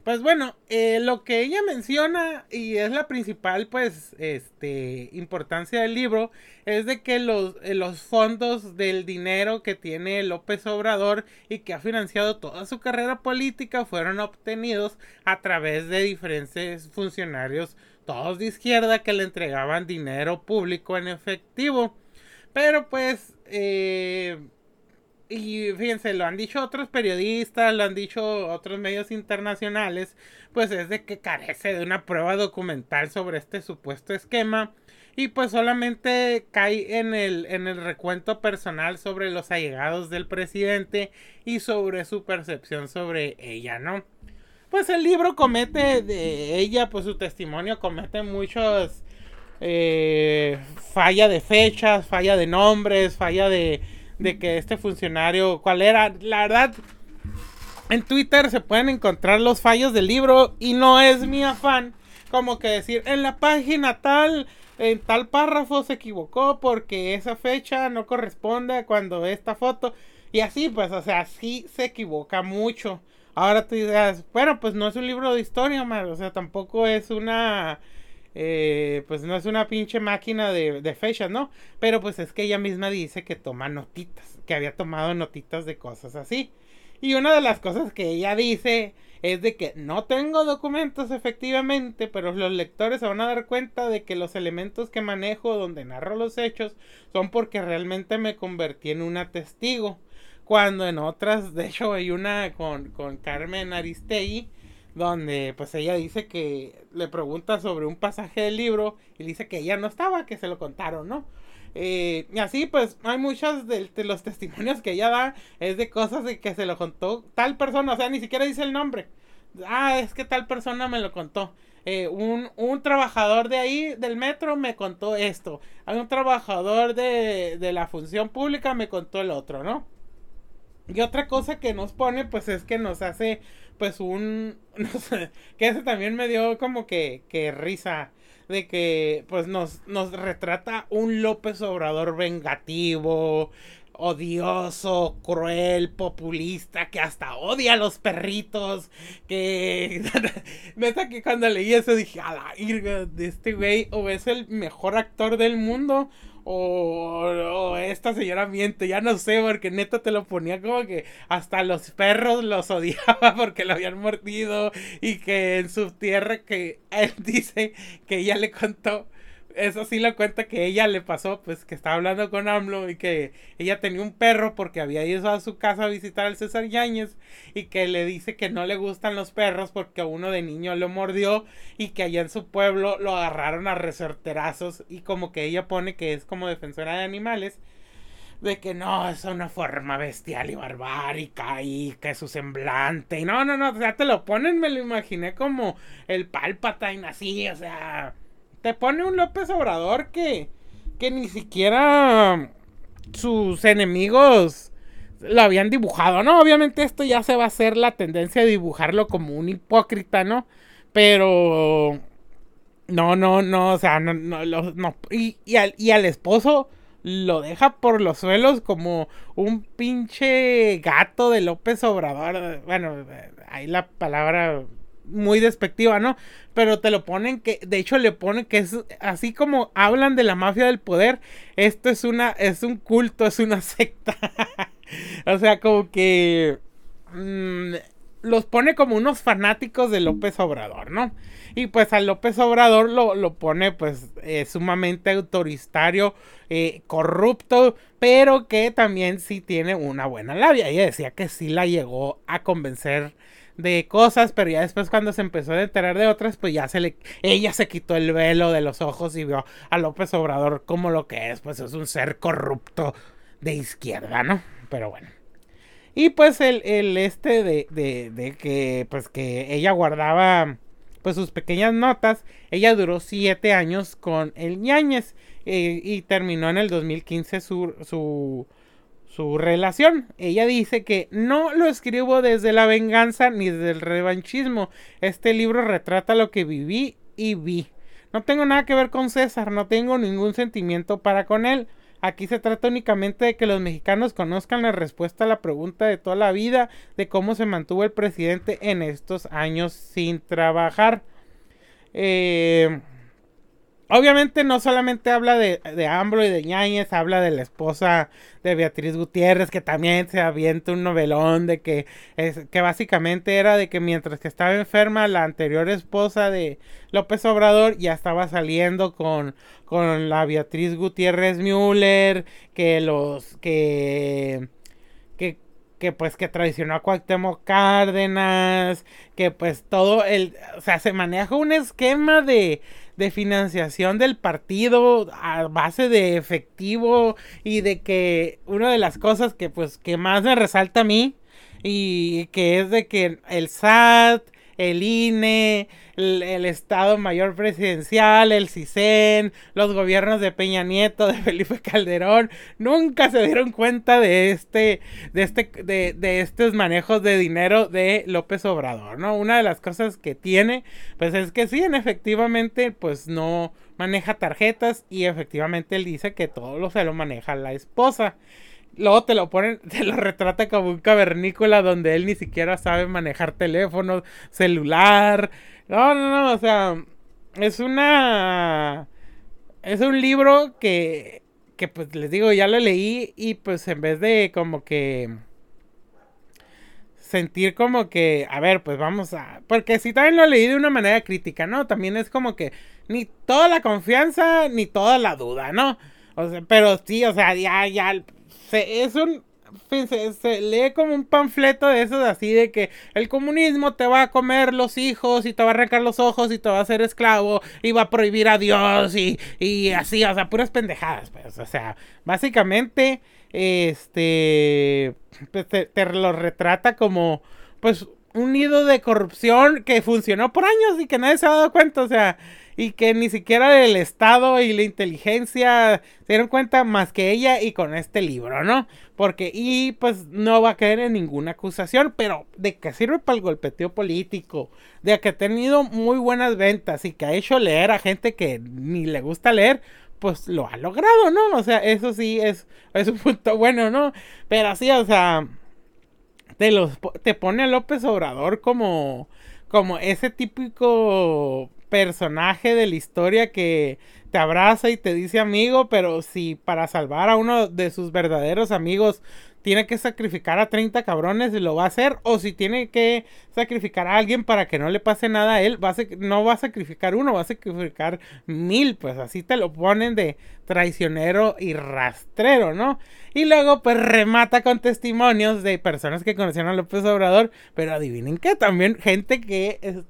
Pues bueno, eh, lo que ella menciona y es la principal pues este importancia del libro es de que los, eh, los fondos del dinero que tiene López Obrador y que ha financiado toda su carrera política fueron obtenidos a través de diferentes funcionarios todos de izquierda que le entregaban dinero público en efectivo. Pero pues eh, y fíjense, lo han dicho otros periodistas, lo han dicho otros medios internacionales, pues es de que carece de una prueba documental sobre este supuesto esquema y pues solamente cae en el, en el recuento personal sobre los allegados del presidente y sobre su percepción sobre ella, ¿no? Pues el libro comete de ella, pues su testimonio comete muchos eh, falla de fechas, falla de nombres, falla de, de que este funcionario, ¿cuál era? La verdad, en Twitter se pueden encontrar los fallos del libro y no es mi afán como que decir en la página tal en tal párrafo se equivocó porque esa fecha no corresponde a cuando esta foto y así pues o sea sí se equivoca mucho ahora tú dices bueno pues no es un libro de historia o sea tampoco es una eh, pues no es una pinche máquina de, de fechas, ¿no? Pero pues es que ella misma dice que toma notitas, que había tomado notitas de cosas así. Y una de las cosas que ella dice es de que no tengo documentos efectivamente, pero los lectores se van a dar cuenta de que los elementos que manejo donde narro los hechos son porque realmente me convertí en una testigo. Cuando en otras, de hecho hay una con, con Carmen Aristegui, donde pues ella dice que le pregunta sobre un pasaje del libro y dice que ella no estaba, que se lo contaron, ¿no? Eh, y así pues hay muchos de, los testimonios que ella da es de cosas de que se lo contó tal persona, o sea, ni siquiera dice el nombre. Ah, es que tal persona me lo contó. Eh, un, un, trabajador de ahí, del metro, me contó esto. Hay un trabajador de, de la función pública me contó el otro, ¿no? Y otra cosa que nos pone, pues es que nos hace, pues un, <laughs> que ese también me dio como que, que risa, de que, pues nos, nos retrata un López Obrador vengativo, odioso, cruel, populista, que hasta odia a los perritos, que... <laughs> Neta que cuando leí eso dije, a la irga de este güey, o es el mejor actor del mundo, o, esta señora miente, ya no sé, porque neta te lo ponía como que hasta los perros los <laughs> odiaba porque lo habían mordido y que en su tierra que <laughs> él dice que ella le contó eso sí lo cuenta que ella le pasó, pues que estaba hablando con AMLO y que ella tenía un perro porque había ido a su casa a visitar al César Yáñez y que le dice que no le gustan los perros porque uno de niño lo mordió y que allá en su pueblo lo agarraron a resorterazos y como que ella pone que es como defensora de animales de que no, es una forma bestial y barbárica y que su semblante y no, no, no, o sea, te lo ponen, me lo imaginé como el Palpatine así, o sea te pone un López Obrador que, que ni siquiera sus enemigos lo habían dibujado, ¿no? Obviamente esto ya se va a hacer la tendencia de dibujarlo como un hipócrita, ¿no? Pero... No, no, no, o sea, no, no, no y, y, al, y al esposo lo deja por los suelos como un pinche gato de López Obrador. Bueno, ahí la palabra muy despectiva, ¿no? Pero te lo ponen que, de hecho le ponen que es así como hablan de la mafia del poder, esto es una, es un culto, es una <laughs> secta. o sea, como que mm, los pone como unos fanáticos de López Obrador, ¿no? Y pues a López Obrador lo, lo pone pues eh, sumamente autoritario, eh, corrupto, pero que también sí tiene una buena labia. Ella decía que sí la llegó a convencer de cosas, pero ya después cuando se empezó a enterar de otras, pues ya se le, ella se quitó el velo de los ojos y vio a López Obrador como lo que es, pues es un ser corrupto de izquierda, ¿no? Pero bueno. Y pues el, el este de, de, de, que, pues que ella guardaba, pues sus pequeñas notas, ella duró siete años con el ñañez eh, y terminó en el 2015 su, su su relación. Ella dice que no lo escribo desde la venganza ni desde el revanchismo. Este libro retrata lo que viví y vi. No tengo nada que ver con César, no tengo ningún sentimiento para con él. Aquí se trata únicamente de que los mexicanos conozcan la respuesta a la pregunta de toda la vida de cómo se mantuvo el presidente en estos años sin trabajar. Eh, Obviamente no solamente habla de, de Ambro y de Ñañez, habla de la esposa de Beatriz Gutiérrez, que también se avienta un novelón de que, es, que básicamente era de que mientras que estaba enferma, la anterior esposa de López Obrador ya estaba saliendo con, con la Beatriz Gutiérrez Müller, que los que que pues que traicionó a Cuauhtémoc Cárdenas, que pues todo el, o sea, se maneja un esquema de, de financiación del partido a base de efectivo y de que una de las cosas que pues que más me resalta a mí y que es de que el SAT, el INE, el, Estado Mayor Presidencial, el CISEN, los gobiernos de Peña Nieto, de Felipe Calderón, nunca se dieron cuenta de este, de este, de, de estos manejos de dinero de López Obrador, ¿no? Una de las cosas que tiene, pues es que sí, efectivamente, pues no maneja tarjetas y efectivamente él dice que todo lo se lo maneja la esposa. Luego te lo ponen, <laughs> te lo retrata como un cavernícola donde él ni siquiera sabe manejar teléfono, celular. No, no, no, o sea, es una... Es un libro que, que pues les digo, ya lo leí y pues en vez de como que sentir como que, a ver, pues vamos a... Porque si también lo leí de una manera crítica, ¿no? También es como que ni toda la confianza ni toda la duda, ¿no? O sea, pero sí, o sea, ya, ya, es un se, lee como un panfleto de esos así de que el comunismo te va a comer los hijos y te va a arrancar los ojos y te va a hacer esclavo y va a prohibir a Dios y, y así, o sea, puras pendejadas, pues, o sea, básicamente, este, pues, te, te lo retrata como, pues, un nido de corrupción que funcionó por años y que nadie se ha dado cuenta, o sea, y que ni siquiera el Estado y la inteligencia se dieron cuenta más que ella y con este libro, ¿no? Porque, y pues no va a caer en ninguna acusación, pero de que sirve para el golpeteo político, de que ha tenido muy buenas ventas y que ha hecho leer a gente que ni le gusta leer, pues lo ha logrado, ¿no? O sea, eso sí es, es un punto bueno, ¿no? Pero así, o sea, te, los, te pone a López Obrador como, como ese típico personaje de la historia que te abraza y te dice amigo, pero si para salvar a uno de sus verdaderos amigos tiene que sacrificar a 30 cabrones y lo va a hacer, o si tiene que sacrificar a alguien para que no le pase nada a él, no va a sacrificar uno, va a sacrificar mil, pues así te lo ponen de traicionero y rastrero, ¿no? Y luego pues remata con testimonios de personas que conocieron a López Obrador, pero adivinen que también gente que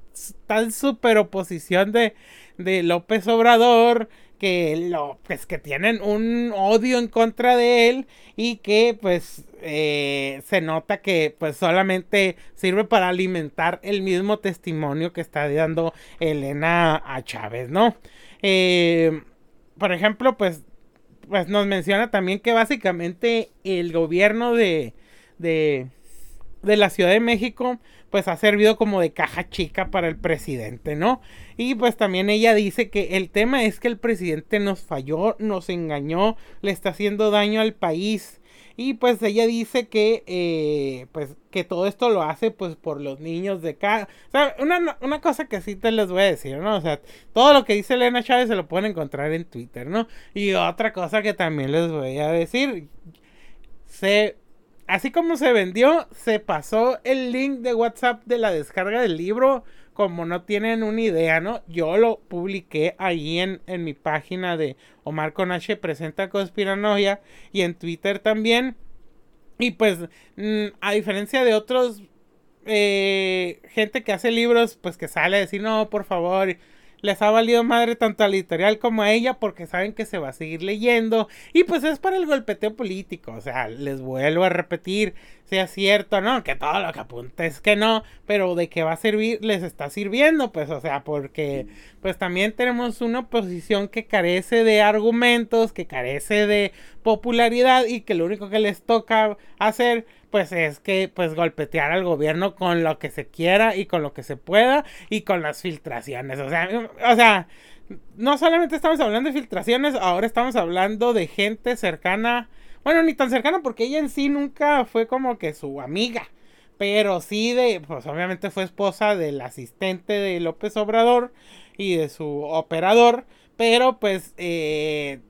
en super oposición de, de López Obrador, que lo pues que tienen un odio en contra de él y que pues eh, se nota que pues solamente sirve para alimentar el mismo testimonio que está dando Elena a Chávez, ¿no? Eh, por ejemplo, pues, pues nos menciona también que básicamente el gobierno de, de, de la Ciudad de México pues ha servido como de caja chica para el presidente, ¿no? Y pues también ella dice que el tema es que el presidente nos falló, nos engañó, le está haciendo daño al país. Y pues ella dice que eh, pues que todo esto lo hace pues por los niños de acá. O sea, una, una, cosa que sí te les voy a decir, ¿no? O sea, todo lo que dice Elena Chávez se lo pueden encontrar en Twitter, ¿no? Y otra cosa que también les voy a decir. Se así como se vendió, se pasó el link de WhatsApp de la descarga del libro. Como no tienen una idea, ¿no? Yo lo publiqué ahí en, en mi página de Omar Conache Presenta Conspiranoia y en Twitter también. Y pues, mm, a diferencia de otros eh, gente que hace libros, pues que sale a decir, no, por favor, les ha valido madre tanto a la editorial como a ella porque saben que se va a seguir leyendo y pues es para el golpeteo político, o sea, les vuelvo a repetir, sea cierto, ¿no? Que todo lo que apunta es que no, pero de qué va a servir, les está sirviendo, pues, o sea, porque pues también tenemos una oposición que carece de argumentos, que carece de popularidad y que lo único que les toca hacer pues es que pues golpetear al gobierno con lo que se quiera y con lo que se pueda y con las filtraciones. O sea, o sea, no solamente estamos hablando de filtraciones, ahora estamos hablando de gente cercana, bueno, ni tan cercana porque ella en sí nunca fue como que su amiga, pero sí de, pues obviamente fue esposa del asistente de López Obrador y de su operador, pero pues eh,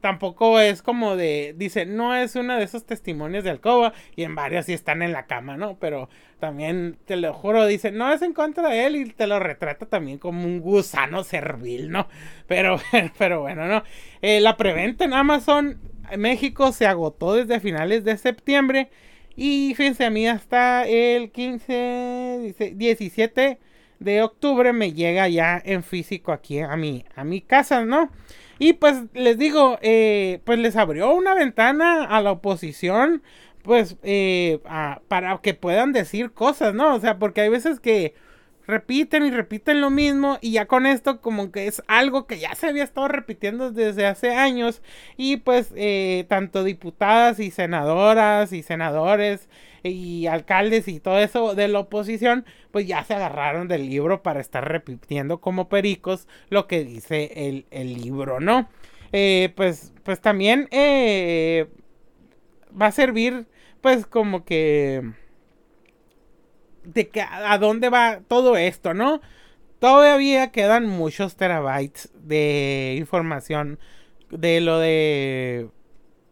tampoco es como de, dice, no es uno de esos testimonios de Alcoba y en varios sí están en la cama, ¿no? Pero también, te lo juro, dice, no es en contra de él y te lo retrata también como un gusano servil, ¿no? Pero, <laughs> pero bueno, ¿no? Eh, la preventa en Amazon México se agotó desde finales de septiembre Y fíjense, a mí hasta el 15, 17 de octubre me llega ya en físico aquí a mi, a mi casa, ¿no? Y pues les digo, eh, pues les abrió una ventana a la oposición, pues eh, para que puedan decir cosas, ¿no? O sea, porque hay veces que repiten y repiten lo mismo y ya con esto como que es algo que ya se había estado repitiendo desde hace años y pues eh, tanto diputadas y senadoras y senadores y alcaldes y todo eso de la oposición pues ya se agarraron del libro para estar repitiendo como pericos lo que dice el, libro, ¿no? Eh, pues, pues también eh, va a servir pues como que de que a dónde va todo esto, ¿no? Todavía quedan muchos terabytes de información de lo de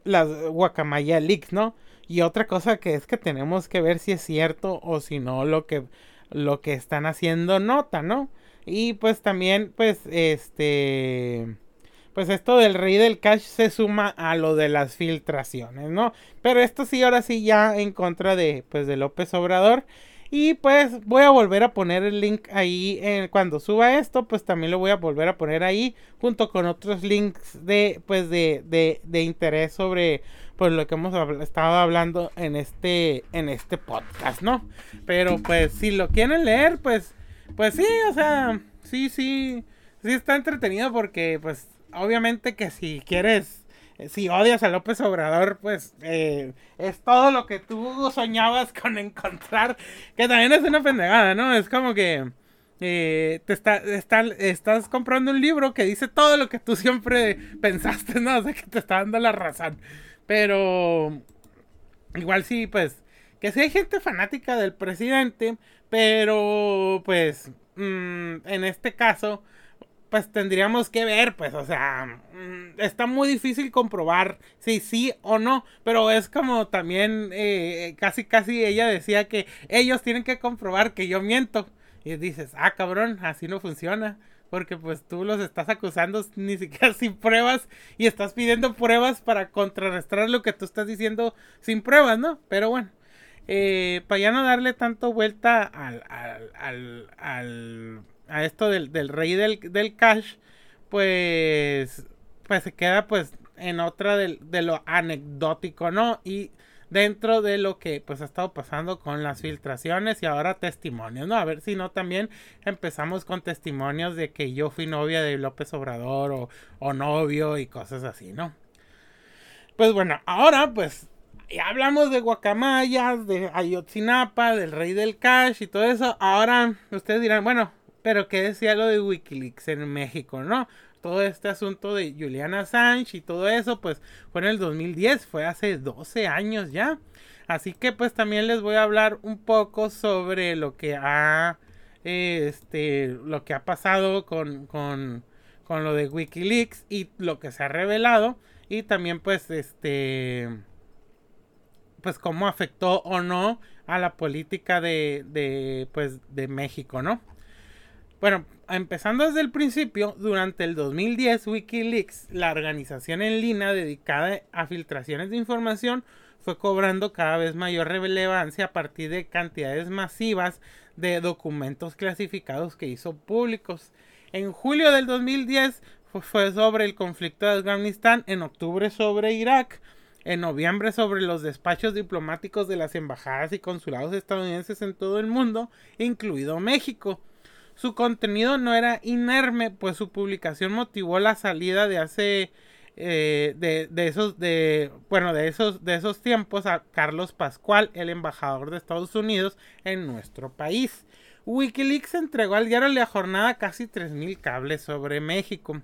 las guacamaya leaks, ¿no? Y otra cosa que es que tenemos que ver si es cierto o si no lo que lo que están haciendo nota, ¿no? Y pues también pues este pues esto del rey del cash se suma a lo de las filtraciones, ¿no? Pero esto sí ahora sí ya en contra de pues de López Obrador y pues voy a volver a poner el link ahí en, cuando suba esto, pues también lo voy a volver a poner ahí junto con otros links de pues de, de, de interés sobre pues lo que hemos estado hablando en este en este podcast, ¿no? Pero pues si lo quieren leer, pues pues sí, o sea, sí, sí, sí está entretenido porque pues obviamente que si quieres si odias a López Obrador, pues eh, es todo lo que tú soñabas con encontrar, que también es una pendejada, ¿no? Es como que eh, te está, estás comprando un libro que dice todo lo que tú siempre pensaste, ¿no? O sea, que te está dando la razón. Pero igual sí, pues, que sí hay gente fanática del presidente, pero pues, mm, en este caso pues tendríamos que ver, pues, o sea, mm, está muy difícil comprobar si sí o no, pero es como también eh, casi casi ella decía que ellos tienen que comprobar que yo miento. Y dices, ah, cabrón, así no funciona. Porque pues tú los estás acusando <laughs> ni siquiera sin pruebas y estás pidiendo pruebas para contrarrestar lo que tú estás diciendo sin pruebas, ¿no? Pero bueno, eh, para ya no darle tanto vuelta al, al, al a esto del, rey del, cash, pues, pues se queda pues en otra de, de, lo anecdótico, ¿no? Y dentro de lo que pues ha estado pasando con las filtraciones y ahora testimonios, ¿no? A ver si no también empezamos con testimonios de que yo fui novia de López Obrador o, o novio y cosas así, ¿no? Pues bueno, ahora pues ya hablamos de guacamayas, de Ayotzinapa, del rey del cash y todo eso. Ahora ustedes dirán, bueno, pero qué decía lo de Wikileaks en México, ¿no? Todo este asunto de Julian Assange y todo eso, pues fue en el 2010, fue hace 12 años ya. Así que pues también les voy a hablar un poco sobre lo que ha, este, lo que ha pasado con, con, con lo de Wikileaks y lo que se ha revelado. Y también pues este, pues cómo afectó o no a la política de, de, pues, de México, ¿no? Bueno, empezando desde el principio, durante el 2010 Wikileaks, la organización en línea dedicada a filtraciones de información, fue cobrando cada vez mayor relevancia a partir de cantidades masivas de documentos clasificados que hizo públicos. En julio del 2010 fue sobre el conflicto de Afganistán, en octubre sobre Irak, en noviembre sobre los despachos diplomáticos de las embajadas y consulados estadounidenses en todo el mundo, incluido México. Su contenido no era inerme, pues su publicación motivó la salida de hace eh, de, esos de bueno de esos de esos tiempos a Carlos Pascual, el embajador de Estados Unidos en nuestro país. Wikileaks entregó al diario La Jornada casi 3.000 cables sobre México.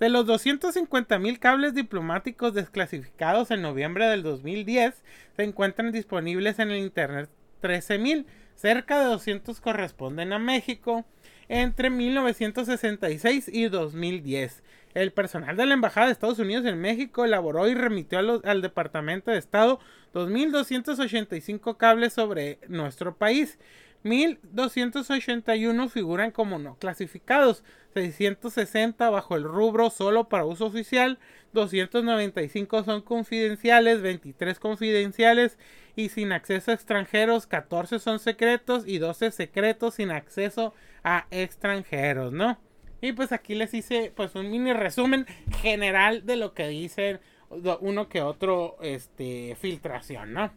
De los 250.000 cables diplomáticos desclasificados en noviembre del 2010, se encuentran disponibles en el Internet 13.000. Cerca de 200 corresponden a México, entre 1966 y 2010. El personal de la Embajada de Estados Unidos en México elaboró y remitió al Departamento de Estado 2.285 cables sobre nuestro país, 1281 figuran como no clasificados, 660 bajo el rubro solo para uso oficial, 295 son confidenciales, 23 confidenciales y sin acceso a extranjeros, 14 son secretos y 12 secretos sin acceso a extranjeros, ¿no? Y pues aquí les hice pues un mini resumen general de lo que dicen uno que otro este filtración, ¿no?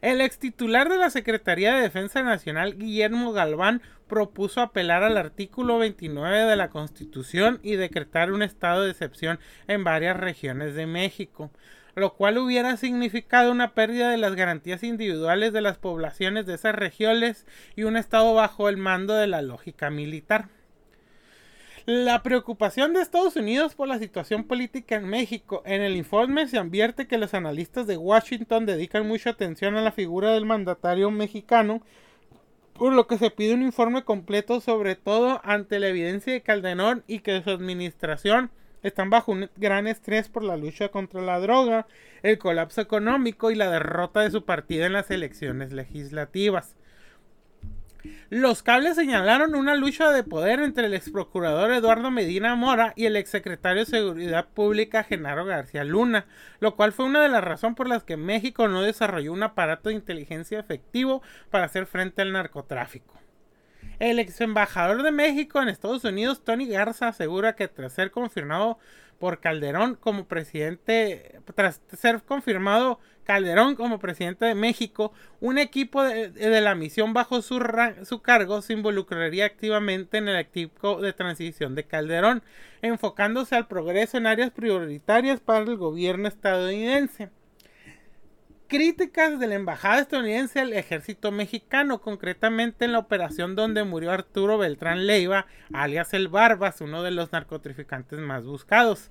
El ex titular de la Secretaría de Defensa Nacional, Guillermo Galván, propuso apelar al artículo 29 de la Constitución y decretar un estado de excepción en varias regiones de México, lo cual hubiera significado una pérdida de las garantías individuales de las poblaciones de esas regiones y un estado bajo el mando de la lógica militar. La preocupación de Estados Unidos por la situación política en México. En el informe se advierte que los analistas de Washington dedican mucha atención a la figura del mandatario mexicano, por lo que se pide un informe completo sobre todo ante la evidencia de Calderón y que su administración están bajo un gran estrés por la lucha contra la droga, el colapso económico y la derrota de su partido en las elecciones legislativas. Los cables señalaron una lucha de poder entre el ex procurador Eduardo Medina Mora y el ex secretario de Seguridad Pública Genaro García Luna, lo cual fue una de las razones por las que México no desarrolló un aparato de inteligencia efectivo para hacer frente al narcotráfico. El ex embajador de México en Estados Unidos, Tony Garza, asegura que tras ser confirmado por Calderón como presidente, tras ser confirmado Calderón como presidente de México, un equipo de, la misión bajo su, su, cargo se involucraría activamente en el equipo de transición de Calderón, enfocándose al progreso en áreas prioritarias para el gobierno estadounidense. Críticas de la embajada estadounidense al ejército mexicano, concretamente en la operación donde murió Arturo Beltrán Leiva, alias el Barbas, uno de los narcotraficantes más buscados.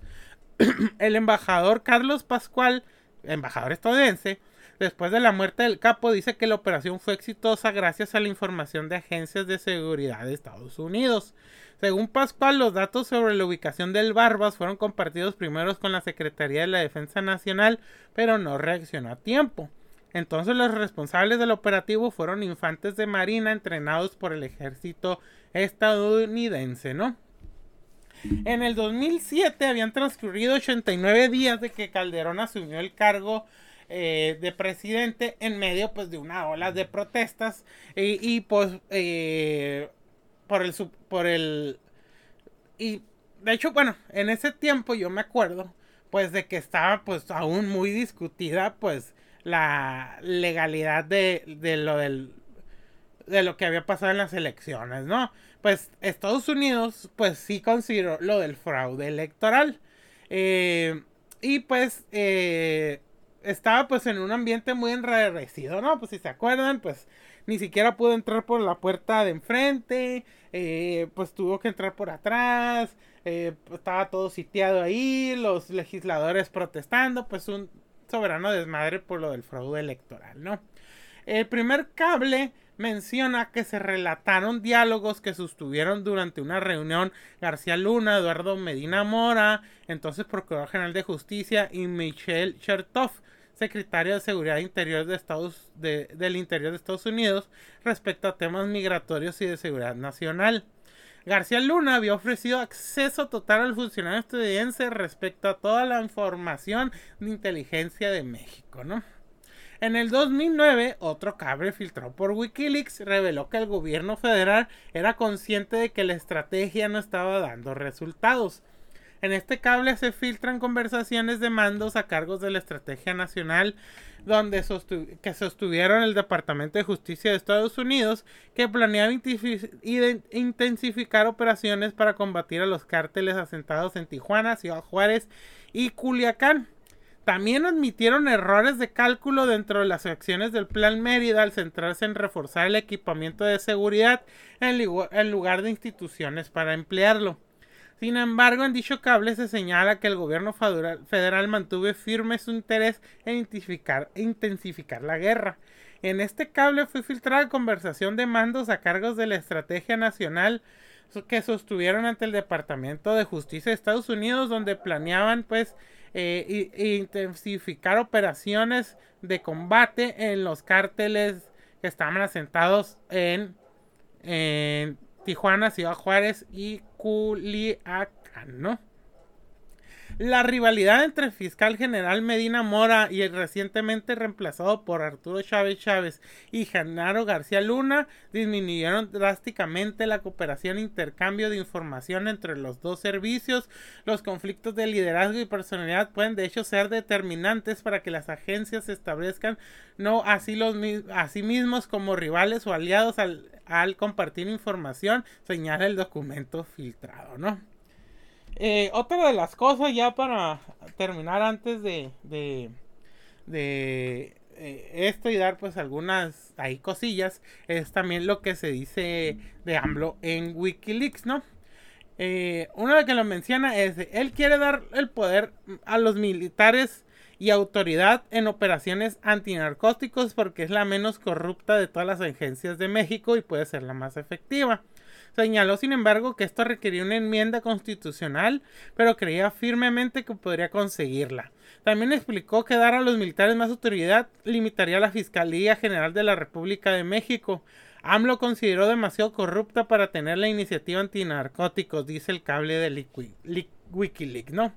<clears throat> el embajador Carlos Pascual embajador estadounidense, después de la muerte del capo, dice que la operación fue exitosa gracias a la información de agencias de seguridad de Estados Unidos. Según Pascual, los datos sobre la ubicación del Barbas fueron compartidos primero con la Secretaría de la Defensa Nacional, pero no reaccionó a tiempo. Entonces los responsables del operativo fueron infantes de marina entrenados por el ejército estadounidense, ¿no? En el 2007 habían transcurrido 89 días de que Calderón asumió el cargo eh, de presidente en medio pues de una ola de protestas y pues eh, por el por el y de hecho bueno en ese tiempo yo me acuerdo pues de que estaba pues aún muy discutida pues la legalidad de, de lo del de lo que había pasado en las elecciones, ¿no? Pues Estados Unidos, pues sí consideró lo del fraude electoral. Eh, y pues eh, estaba pues en un ambiente muy enrarecido, ¿no? Pues si se acuerdan, pues ni siquiera pudo entrar por la puerta de enfrente, eh, pues tuvo que entrar por atrás, estaba todo sitiado ahí, los legisladores protestando, pues un soberano desmadre por lo del fraude electoral, ¿no? El primer cable menciona que se relataron diálogos que sostuvieron durante una reunión García Luna, Eduardo Medina Mora, entonces Procurador General de Justicia, y Michelle Chertoff, secretario de Seguridad Interior de Estados, del Interior de Estados Unidos, respecto a temas migratorios y de seguridad nacional. García Luna había ofrecido acceso total al funcionario estadounidense respecto a toda la información de inteligencia de México, ¿no? En el 2009, otro cable filtrado por Wikileaks reveló que el gobierno federal era consciente de que la estrategia no estaba dando resultados. En este cable se filtran conversaciones de mandos a cargos de la Estrategia Nacional donde que sostuvieron el Departamento de Justicia de Estados Unidos que planeaba intensificar operaciones para combatir a los cárteles asentados en Tijuana, Ciudad Juárez y Culiacán. También admitieron errores de cálculo dentro de las acciones del Plan Mérida al centrarse en reforzar el equipamiento de seguridad en lugar de instituciones para emplearlo. Sin embargo, en dicho cable se señala que el gobierno federal mantuvo firme su interés en intensificar, la guerra. En este cable fue filtrada conversación de mandos a cargos de la Estrategia Nacional que sostuvieron ante el Departamento de Justicia de Estados Unidos, donde planeaban pues eh, intensificar operaciones de combate en los cárteles que estaban asentados en, en Tijuana, Ciudad Juárez y Culiacán, ¿no? La rivalidad entre el fiscal general Medina Mora y el recientemente reemplazado por Arturo Chávez Chávez y Genaro García Luna disminuyeron drásticamente la cooperación e intercambio de información entre los dos servicios. Los conflictos de liderazgo y personalidad pueden de hecho ser determinantes para que las agencias se establezcan no así los sí mismos como rivales o aliados al, al compartir información, señala el documento filtrado, ¿no? Eh, otra de las cosas ya para terminar antes de, de, de eh, esto y dar pues algunas ahí cosillas es también lo que se dice de AMLO en Wikileaks, ¿no? Eh, uno de que lo menciona es él quiere dar el poder a los militares y autoridad en operaciones antinarcóticos porque es la menos corrupta de todas las agencias de México y puede ser la más efectiva. Señaló, sin embargo, que esto requería una enmienda constitucional, pero creía firmemente que podría conseguirla. También explicó que dar a los militares más autoridad limitaría la Fiscalía General de la República de México. AMLO consideró demasiado corrupta para tener la iniciativa antinarcóticos, dice el cable de Wikileaks, ¿no?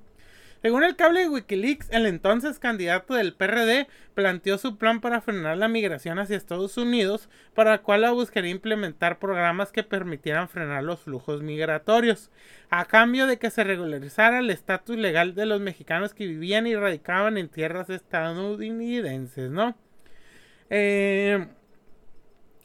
Según el cable de Wikileaks, el entonces candidato del PRD planteó su plan para frenar la migración hacia Estados Unidos, para el cual buscaría implementar programas que permitieran frenar los flujos migratorios, a cambio de que se regularizara el estatus legal de los mexicanos que vivían y radicaban en tierras estadounidenses, ¿no? Eh,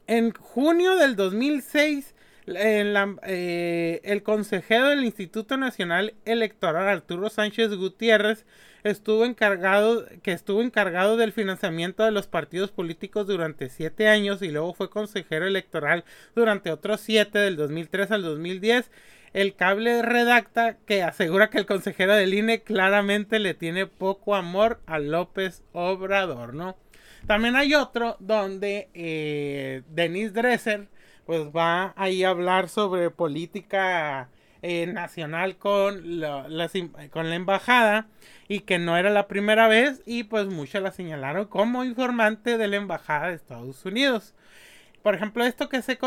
en junio del 2006, eh, el consejero del Instituto Nacional Electoral Arturo Sánchez Gutiérrez estuvo encargado que estuvo encargado del financiamiento de los partidos políticos durante siete años y luego fue consejero electoral durante otros siete del 2003 al 2010 el cable redacta que asegura que el consejero del INE claramente le tiene poco amor a López Obrador, ¿no? También hay otro donde eh, Denis Dresser pues va ahí a hablar sobre política eh, nacional con la, con la embajada y que no era la primera vez y pues muchos la señalaron como informante de la embajada de Estados Unidos. Por ejemplo, esto que se,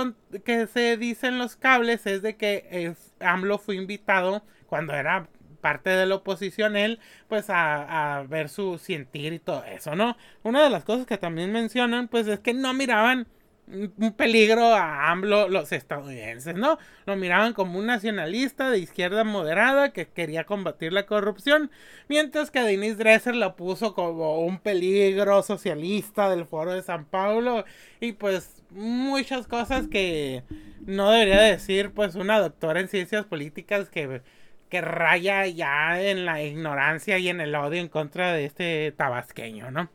que se dice en los cables es de que AMLO fue invitado cuando era parte de la oposición él, pues a, a ver su sentir y todo eso, ¿no? Una de las cosas que también mencionan, pues es que no miraban un peligro a AMLO los estadounidenses, ¿no? Lo miraban como un nacionalista de izquierda moderada que quería combatir la corrupción, mientras que Denise Dresser la puso como un peligro socialista del foro de San Paulo y pues muchas cosas que no debería decir pues una doctora en ciencias políticas que, que raya ya en la ignorancia y en el odio en contra de este tabasqueño, ¿no?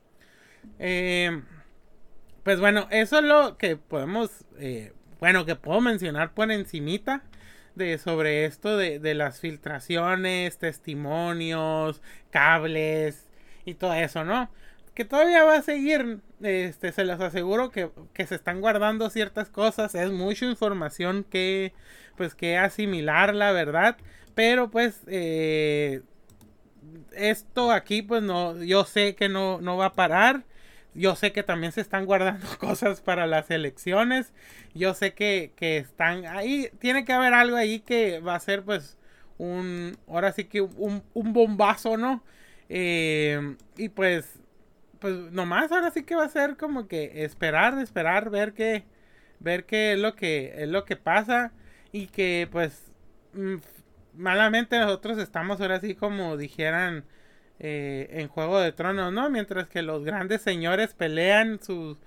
Eh, pues bueno, eso es lo que podemos, eh, bueno, que puedo mencionar por encimita de sobre esto de, de, las filtraciones, testimonios, cables y todo eso, ¿no? Que todavía va a seguir, este, se los aseguro que, que se están guardando ciertas cosas, es mucha información que, pues, que asimilar, la verdad, pero pues, eh, esto aquí, pues, no, yo sé que no, no va a parar yo sé que también se están guardando <laughs> cosas para las elecciones. Yo sé que, están ahí. Tiene que haber algo ahí que va a ser pues un... Ahora sí que un, bombazo, ¿no? Eh, y pues... Pues nomás ahora sí que va a ser como que esperar, esperar, ver qué... Ver qué es lo que, es lo que pasa. Y que pues... Mm, malamente nosotros estamos ahora sí como dijeran eh, en Juego de Tronos, ¿no? Mientras que los grandes señores pelean sus...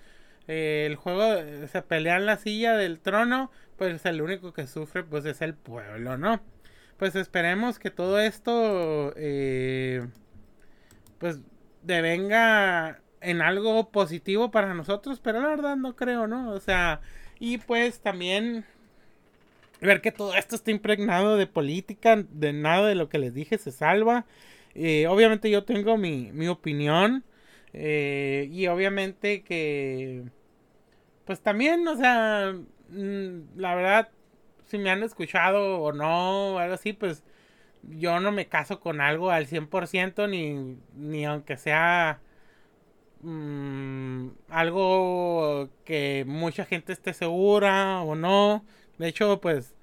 Eh, el juego, se pelean la silla del trono, pues el único que sufre pues es el pueblo, ¿no? Pues esperemos que todo esto eh, pues devenga en algo positivo para nosotros, pero la verdad no creo, ¿no? O sea, y pues también ver que todo esto está impregnado de política, de nada de lo que les dije se salva. Eh, obviamente yo tengo mi, mi opinión. Eh, y obviamente que... Pues también, o sea, mm, la verdad, si me han escuchado o no, o algo así, pues yo no me caso con algo al 100%, ni, ni aunque sea mm, algo que mucha gente esté segura o no. De hecho, pues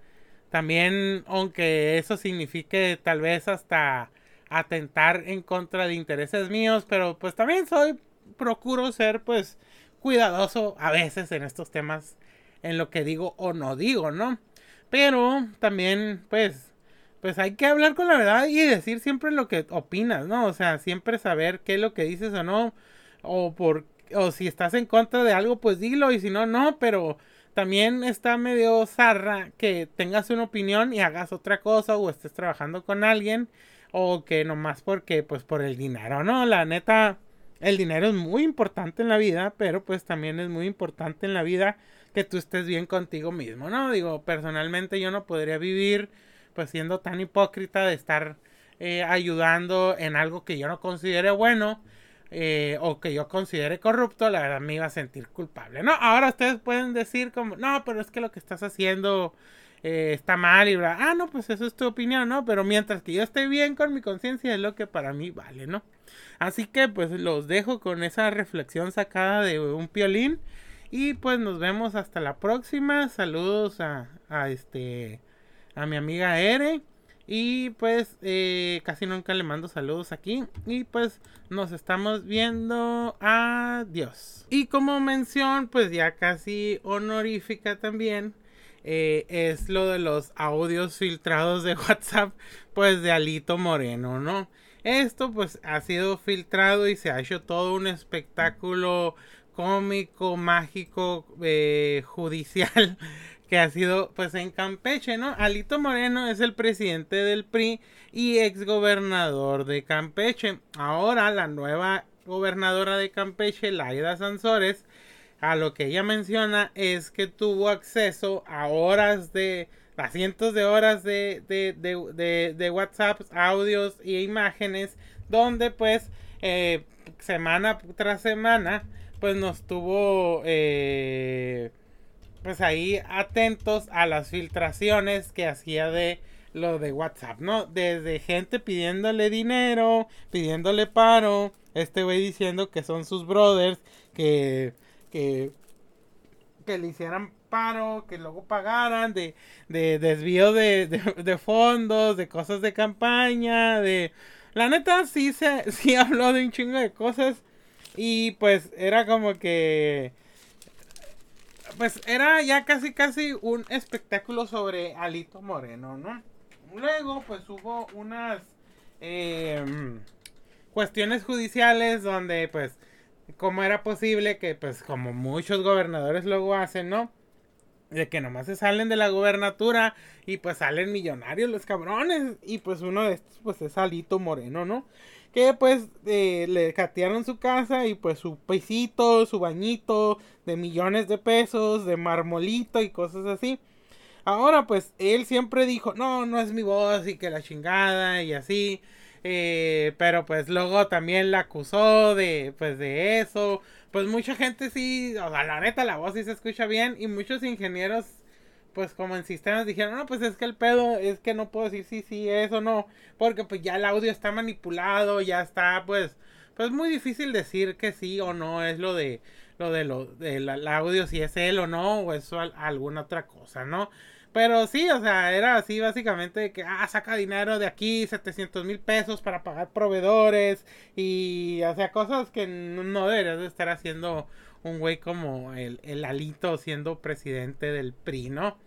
también, aunque eso signifique tal vez hasta atentar en contra de intereses míos, pero pues también soy, procuro ser pues cuidadoso a veces en estos temas, en lo que digo o no digo, ¿no? Pero también pues pues hay que hablar con la verdad y decir siempre lo que opinas, ¿no? O sea, siempre saber qué es lo que dices o no, o por o si estás en contra de algo, pues dilo y si no, no, pero también está medio zarra que tengas una opinión y hagas otra cosa o estés trabajando con alguien o que nomás porque pues por el dinero, ¿no? La neta el dinero es muy importante en la vida, pero pues también es muy importante en la vida que tú estés bien contigo mismo, ¿no? Digo, personalmente yo no podría vivir pues siendo tan hipócrita de estar eh, ayudando en algo que yo no considere bueno eh, o que yo considere corrupto, la verdad me iba a sentir culpable. No, ahora ustedes pueden decir como, no, pero es que lo que estás haciendo eh, está mal y bla. Ah, no, pues eso es tu opinión, ¿no? Pero mientras que yo esté bien con mi conciencia es lo que para mí vale, ¿no? Así que pues los dejo con esa reflexión sacada de un piolín. Y pues nos vemos hasta la próxima. Saludos a, a este a mi amiga Ere. Y pues eh, casi nunca le mando saludos aquí. Y pues nos estamos viendo. Adiós. Y como mención, pues ya casi honorífica también. Eh, es lo de los audios filtrados de <laughs> WhatsApp. Pues de Alito Moreno, ¿no? Esto pues ha sido filtrado y se ha hecho todo un espectáculo cómico, mágico, eh, judicial <laughs> que ha sido pues en Campeche, ¿no? Alito Moreno es el presidente del PRI y ex gobernador de Campeche. Ahora la nueva gobernadora de Campeche, Laida Sansores, a lo que ella menciona es que tuvo acceso a horas de, a cientos de horas de, de, de, de, WhatsApp, audios y imágenes, donde pues eh, semana tras semana pues nos tuvo... Eh, pues ahí atentos a las filtraciones que hacía de lo de WhatsApp, ¿no? Desde gente pidiéndole dinero, pidiéndole paro, este güey diciendo que son sus brothers, que, que, que le hicieran paro, que luego pagaran, de, de desvío de, de, fondos, de cosas de campaña, de... La neta sí se <laughs> sí habló de un chingo de cosas y pues era como que pues era ya casi casi un espectáculo sobre Alito Moreno, ¿no? Luego pues hubo unas em, cuestiones judiciales donde pues cómo era posible que pues como muchos gobernadores luego hacen, ¿no? De que nomás se salen de la gobernatura y pues salen millonarios los cabrones y pues uno de estos pues es Alito Moreno, ¿no? que pues eh, le catearon su casa y pues su pesito, su bañito de millones de pesos, de marmolito y cosas así. Ahora pues él siempre dijo, no, no es mi voz y que la chingada y así. Eh, pero pues luego también la acusó de pues de eso. Pues mucha gente sí, o sea, la neta la voz sí se escucha bien y muchos ingenieros pues como en sistemas dijeron, no, pues es que el pedo es que no puedo decir sí, sí, eso no, porque pues ya el audio está manipulado, ya está, pues, pues muy difícil decir que sí o no es lo de, lo de lo, del audio, si es él o no, o eso alguna otra cosa, ¿no? Pero sí, o sea, era así básicamente que, ah, saca dinero de aquí, 700 mil pesos para pagar proveedores y, o sea, cosas que no deberías de estar haciendo un güey como el, el Alito siendo presidente del PRI, ¿no?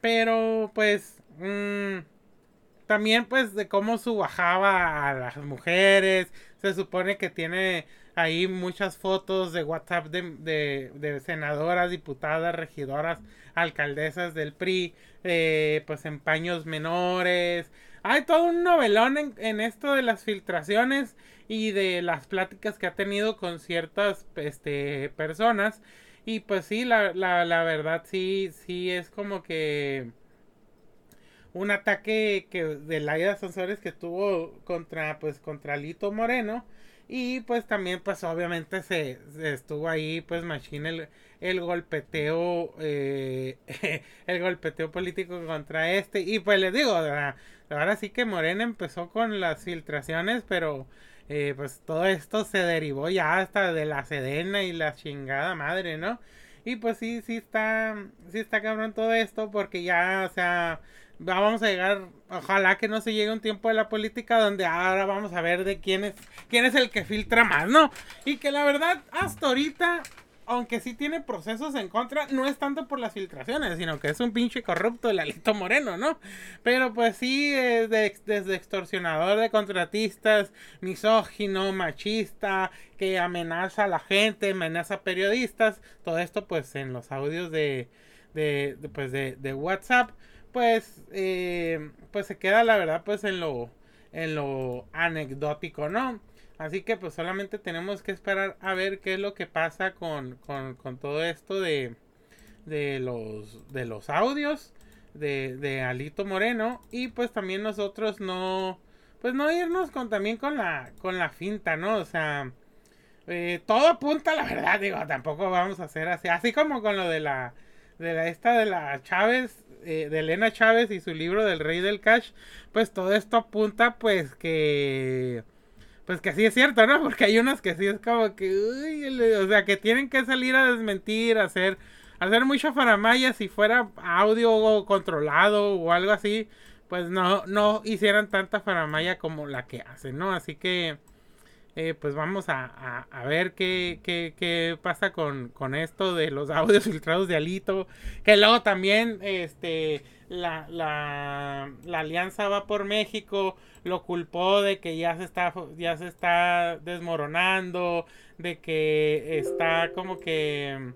Pero pues mmm, también pues de cómo subajaba a las mujeres. Se supone que tiene ahí muchas fotos de WhatsApp de, de, senadoras, diputadas, regidoras, alcaldesas del PRI, eh, pues en paños menores. Hay todo un novelón en, en, esto de las filtraciones y de las pláticas que ha tenido con ciertas este, personas. Y pues sí, la, la, la verdad sí, sí es como que un ataque que de Laida Sansores que tuvo contra pues contra Lito Moreno y pues también pues obviamente se, estuvo ahí pues machine el, el golpeteo eh, <laughs> el golpeteo político contra este y pues les digo ahora sí que Morena empezó con las filtraciones pero eh, pues todo esto se derivó ya hasta de la sedena y la chingada madre, ¿no? Y pues sí, sí está, sí está cabrón todo esto porque ya, o sea, vamos a llegar, ojalá que no se llegue un tiempo de la política donde ahora vamos a ver de quién es, quién es el que filtra más, ¿no? Y que la verdad, hasta ahorita aunque sí tiene procesos en contra, no es tanto por las filtraciones, sino que es un pinche corrupto el Alito Moreno, ¿no? Pero pues sí, es desde extorsionador de contratistas, misógino, machista, que amenaza a la gente, amenaza a periodistas, todo esto pues en los audios de, de, pues de, de, WhatsApp, pues, eh, pues se queda la verdad pues en lo, en lo anecdótico, ¿no? Así que pues solamente tenemos que esperar a ver qué es lo que pasa con, todo esto de, de, los, de los audios de, de, Alito Moreno. Y pues también nosotros no, pues no irnos con también con la, con la finta, ¿no? O sea, eh, todo apunta la verdad, digo, tampoco vamos a hacer así, así como con lo de la, de la esta de la Chávez, eh, de Elena Chávez y su libro del Rey del Cash, pues todo esto apunta pues que pues que sí es cierto, ¿no? <laughs> Porque hay unos que sí es como que, uy, o sea, que tienen que salir a desmentir, hacer, hacer mucha faramaya si fuera audio controlado o algo así, pues no, no hicieran tanta faramaya como la que hacen, ¿no? Así que, eh, pues vamos a, a, ver qué, qué, qué pasa con, con esto de los <laughs> audios filtrados de Alito, que luego también, este, la, la, la Alianza va por México lo culpó de que ya se está ya se está desmoronando, de que está como que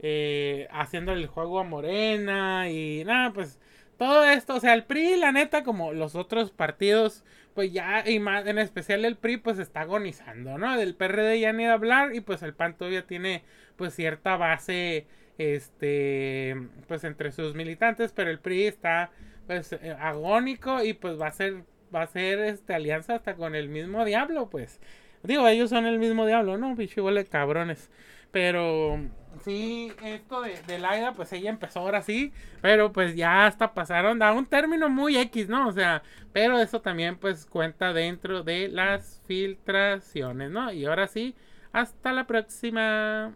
eh, haciendo el juego a Morena y nada, pues todo esto, o sea, el PRI, la neta, como los otros partidos, pues ya, y más en especial el PRI, pues está agonizando, ¿no? Del PRD ya ni de hablar, y pues el PAN todavía tiene, pues cierta base, este, pues entre sus militantes, pero el PRI está, pues, eh, agónico y pues va a ser va a ser este alianza hasta con el mismo diablo, pues. Digo, ellos son el mismo diablo, ¿no? Pichi huele cabrones. Pero sí, esto de, de Laida, pues ella empezó ahora sí, pero pues ya hasta pasaron a un término muy X, ¿no? O sea, pero eso también pues cuenta dentro de las filtraciones, ¿no? Y ahora sí, hasta la próxima.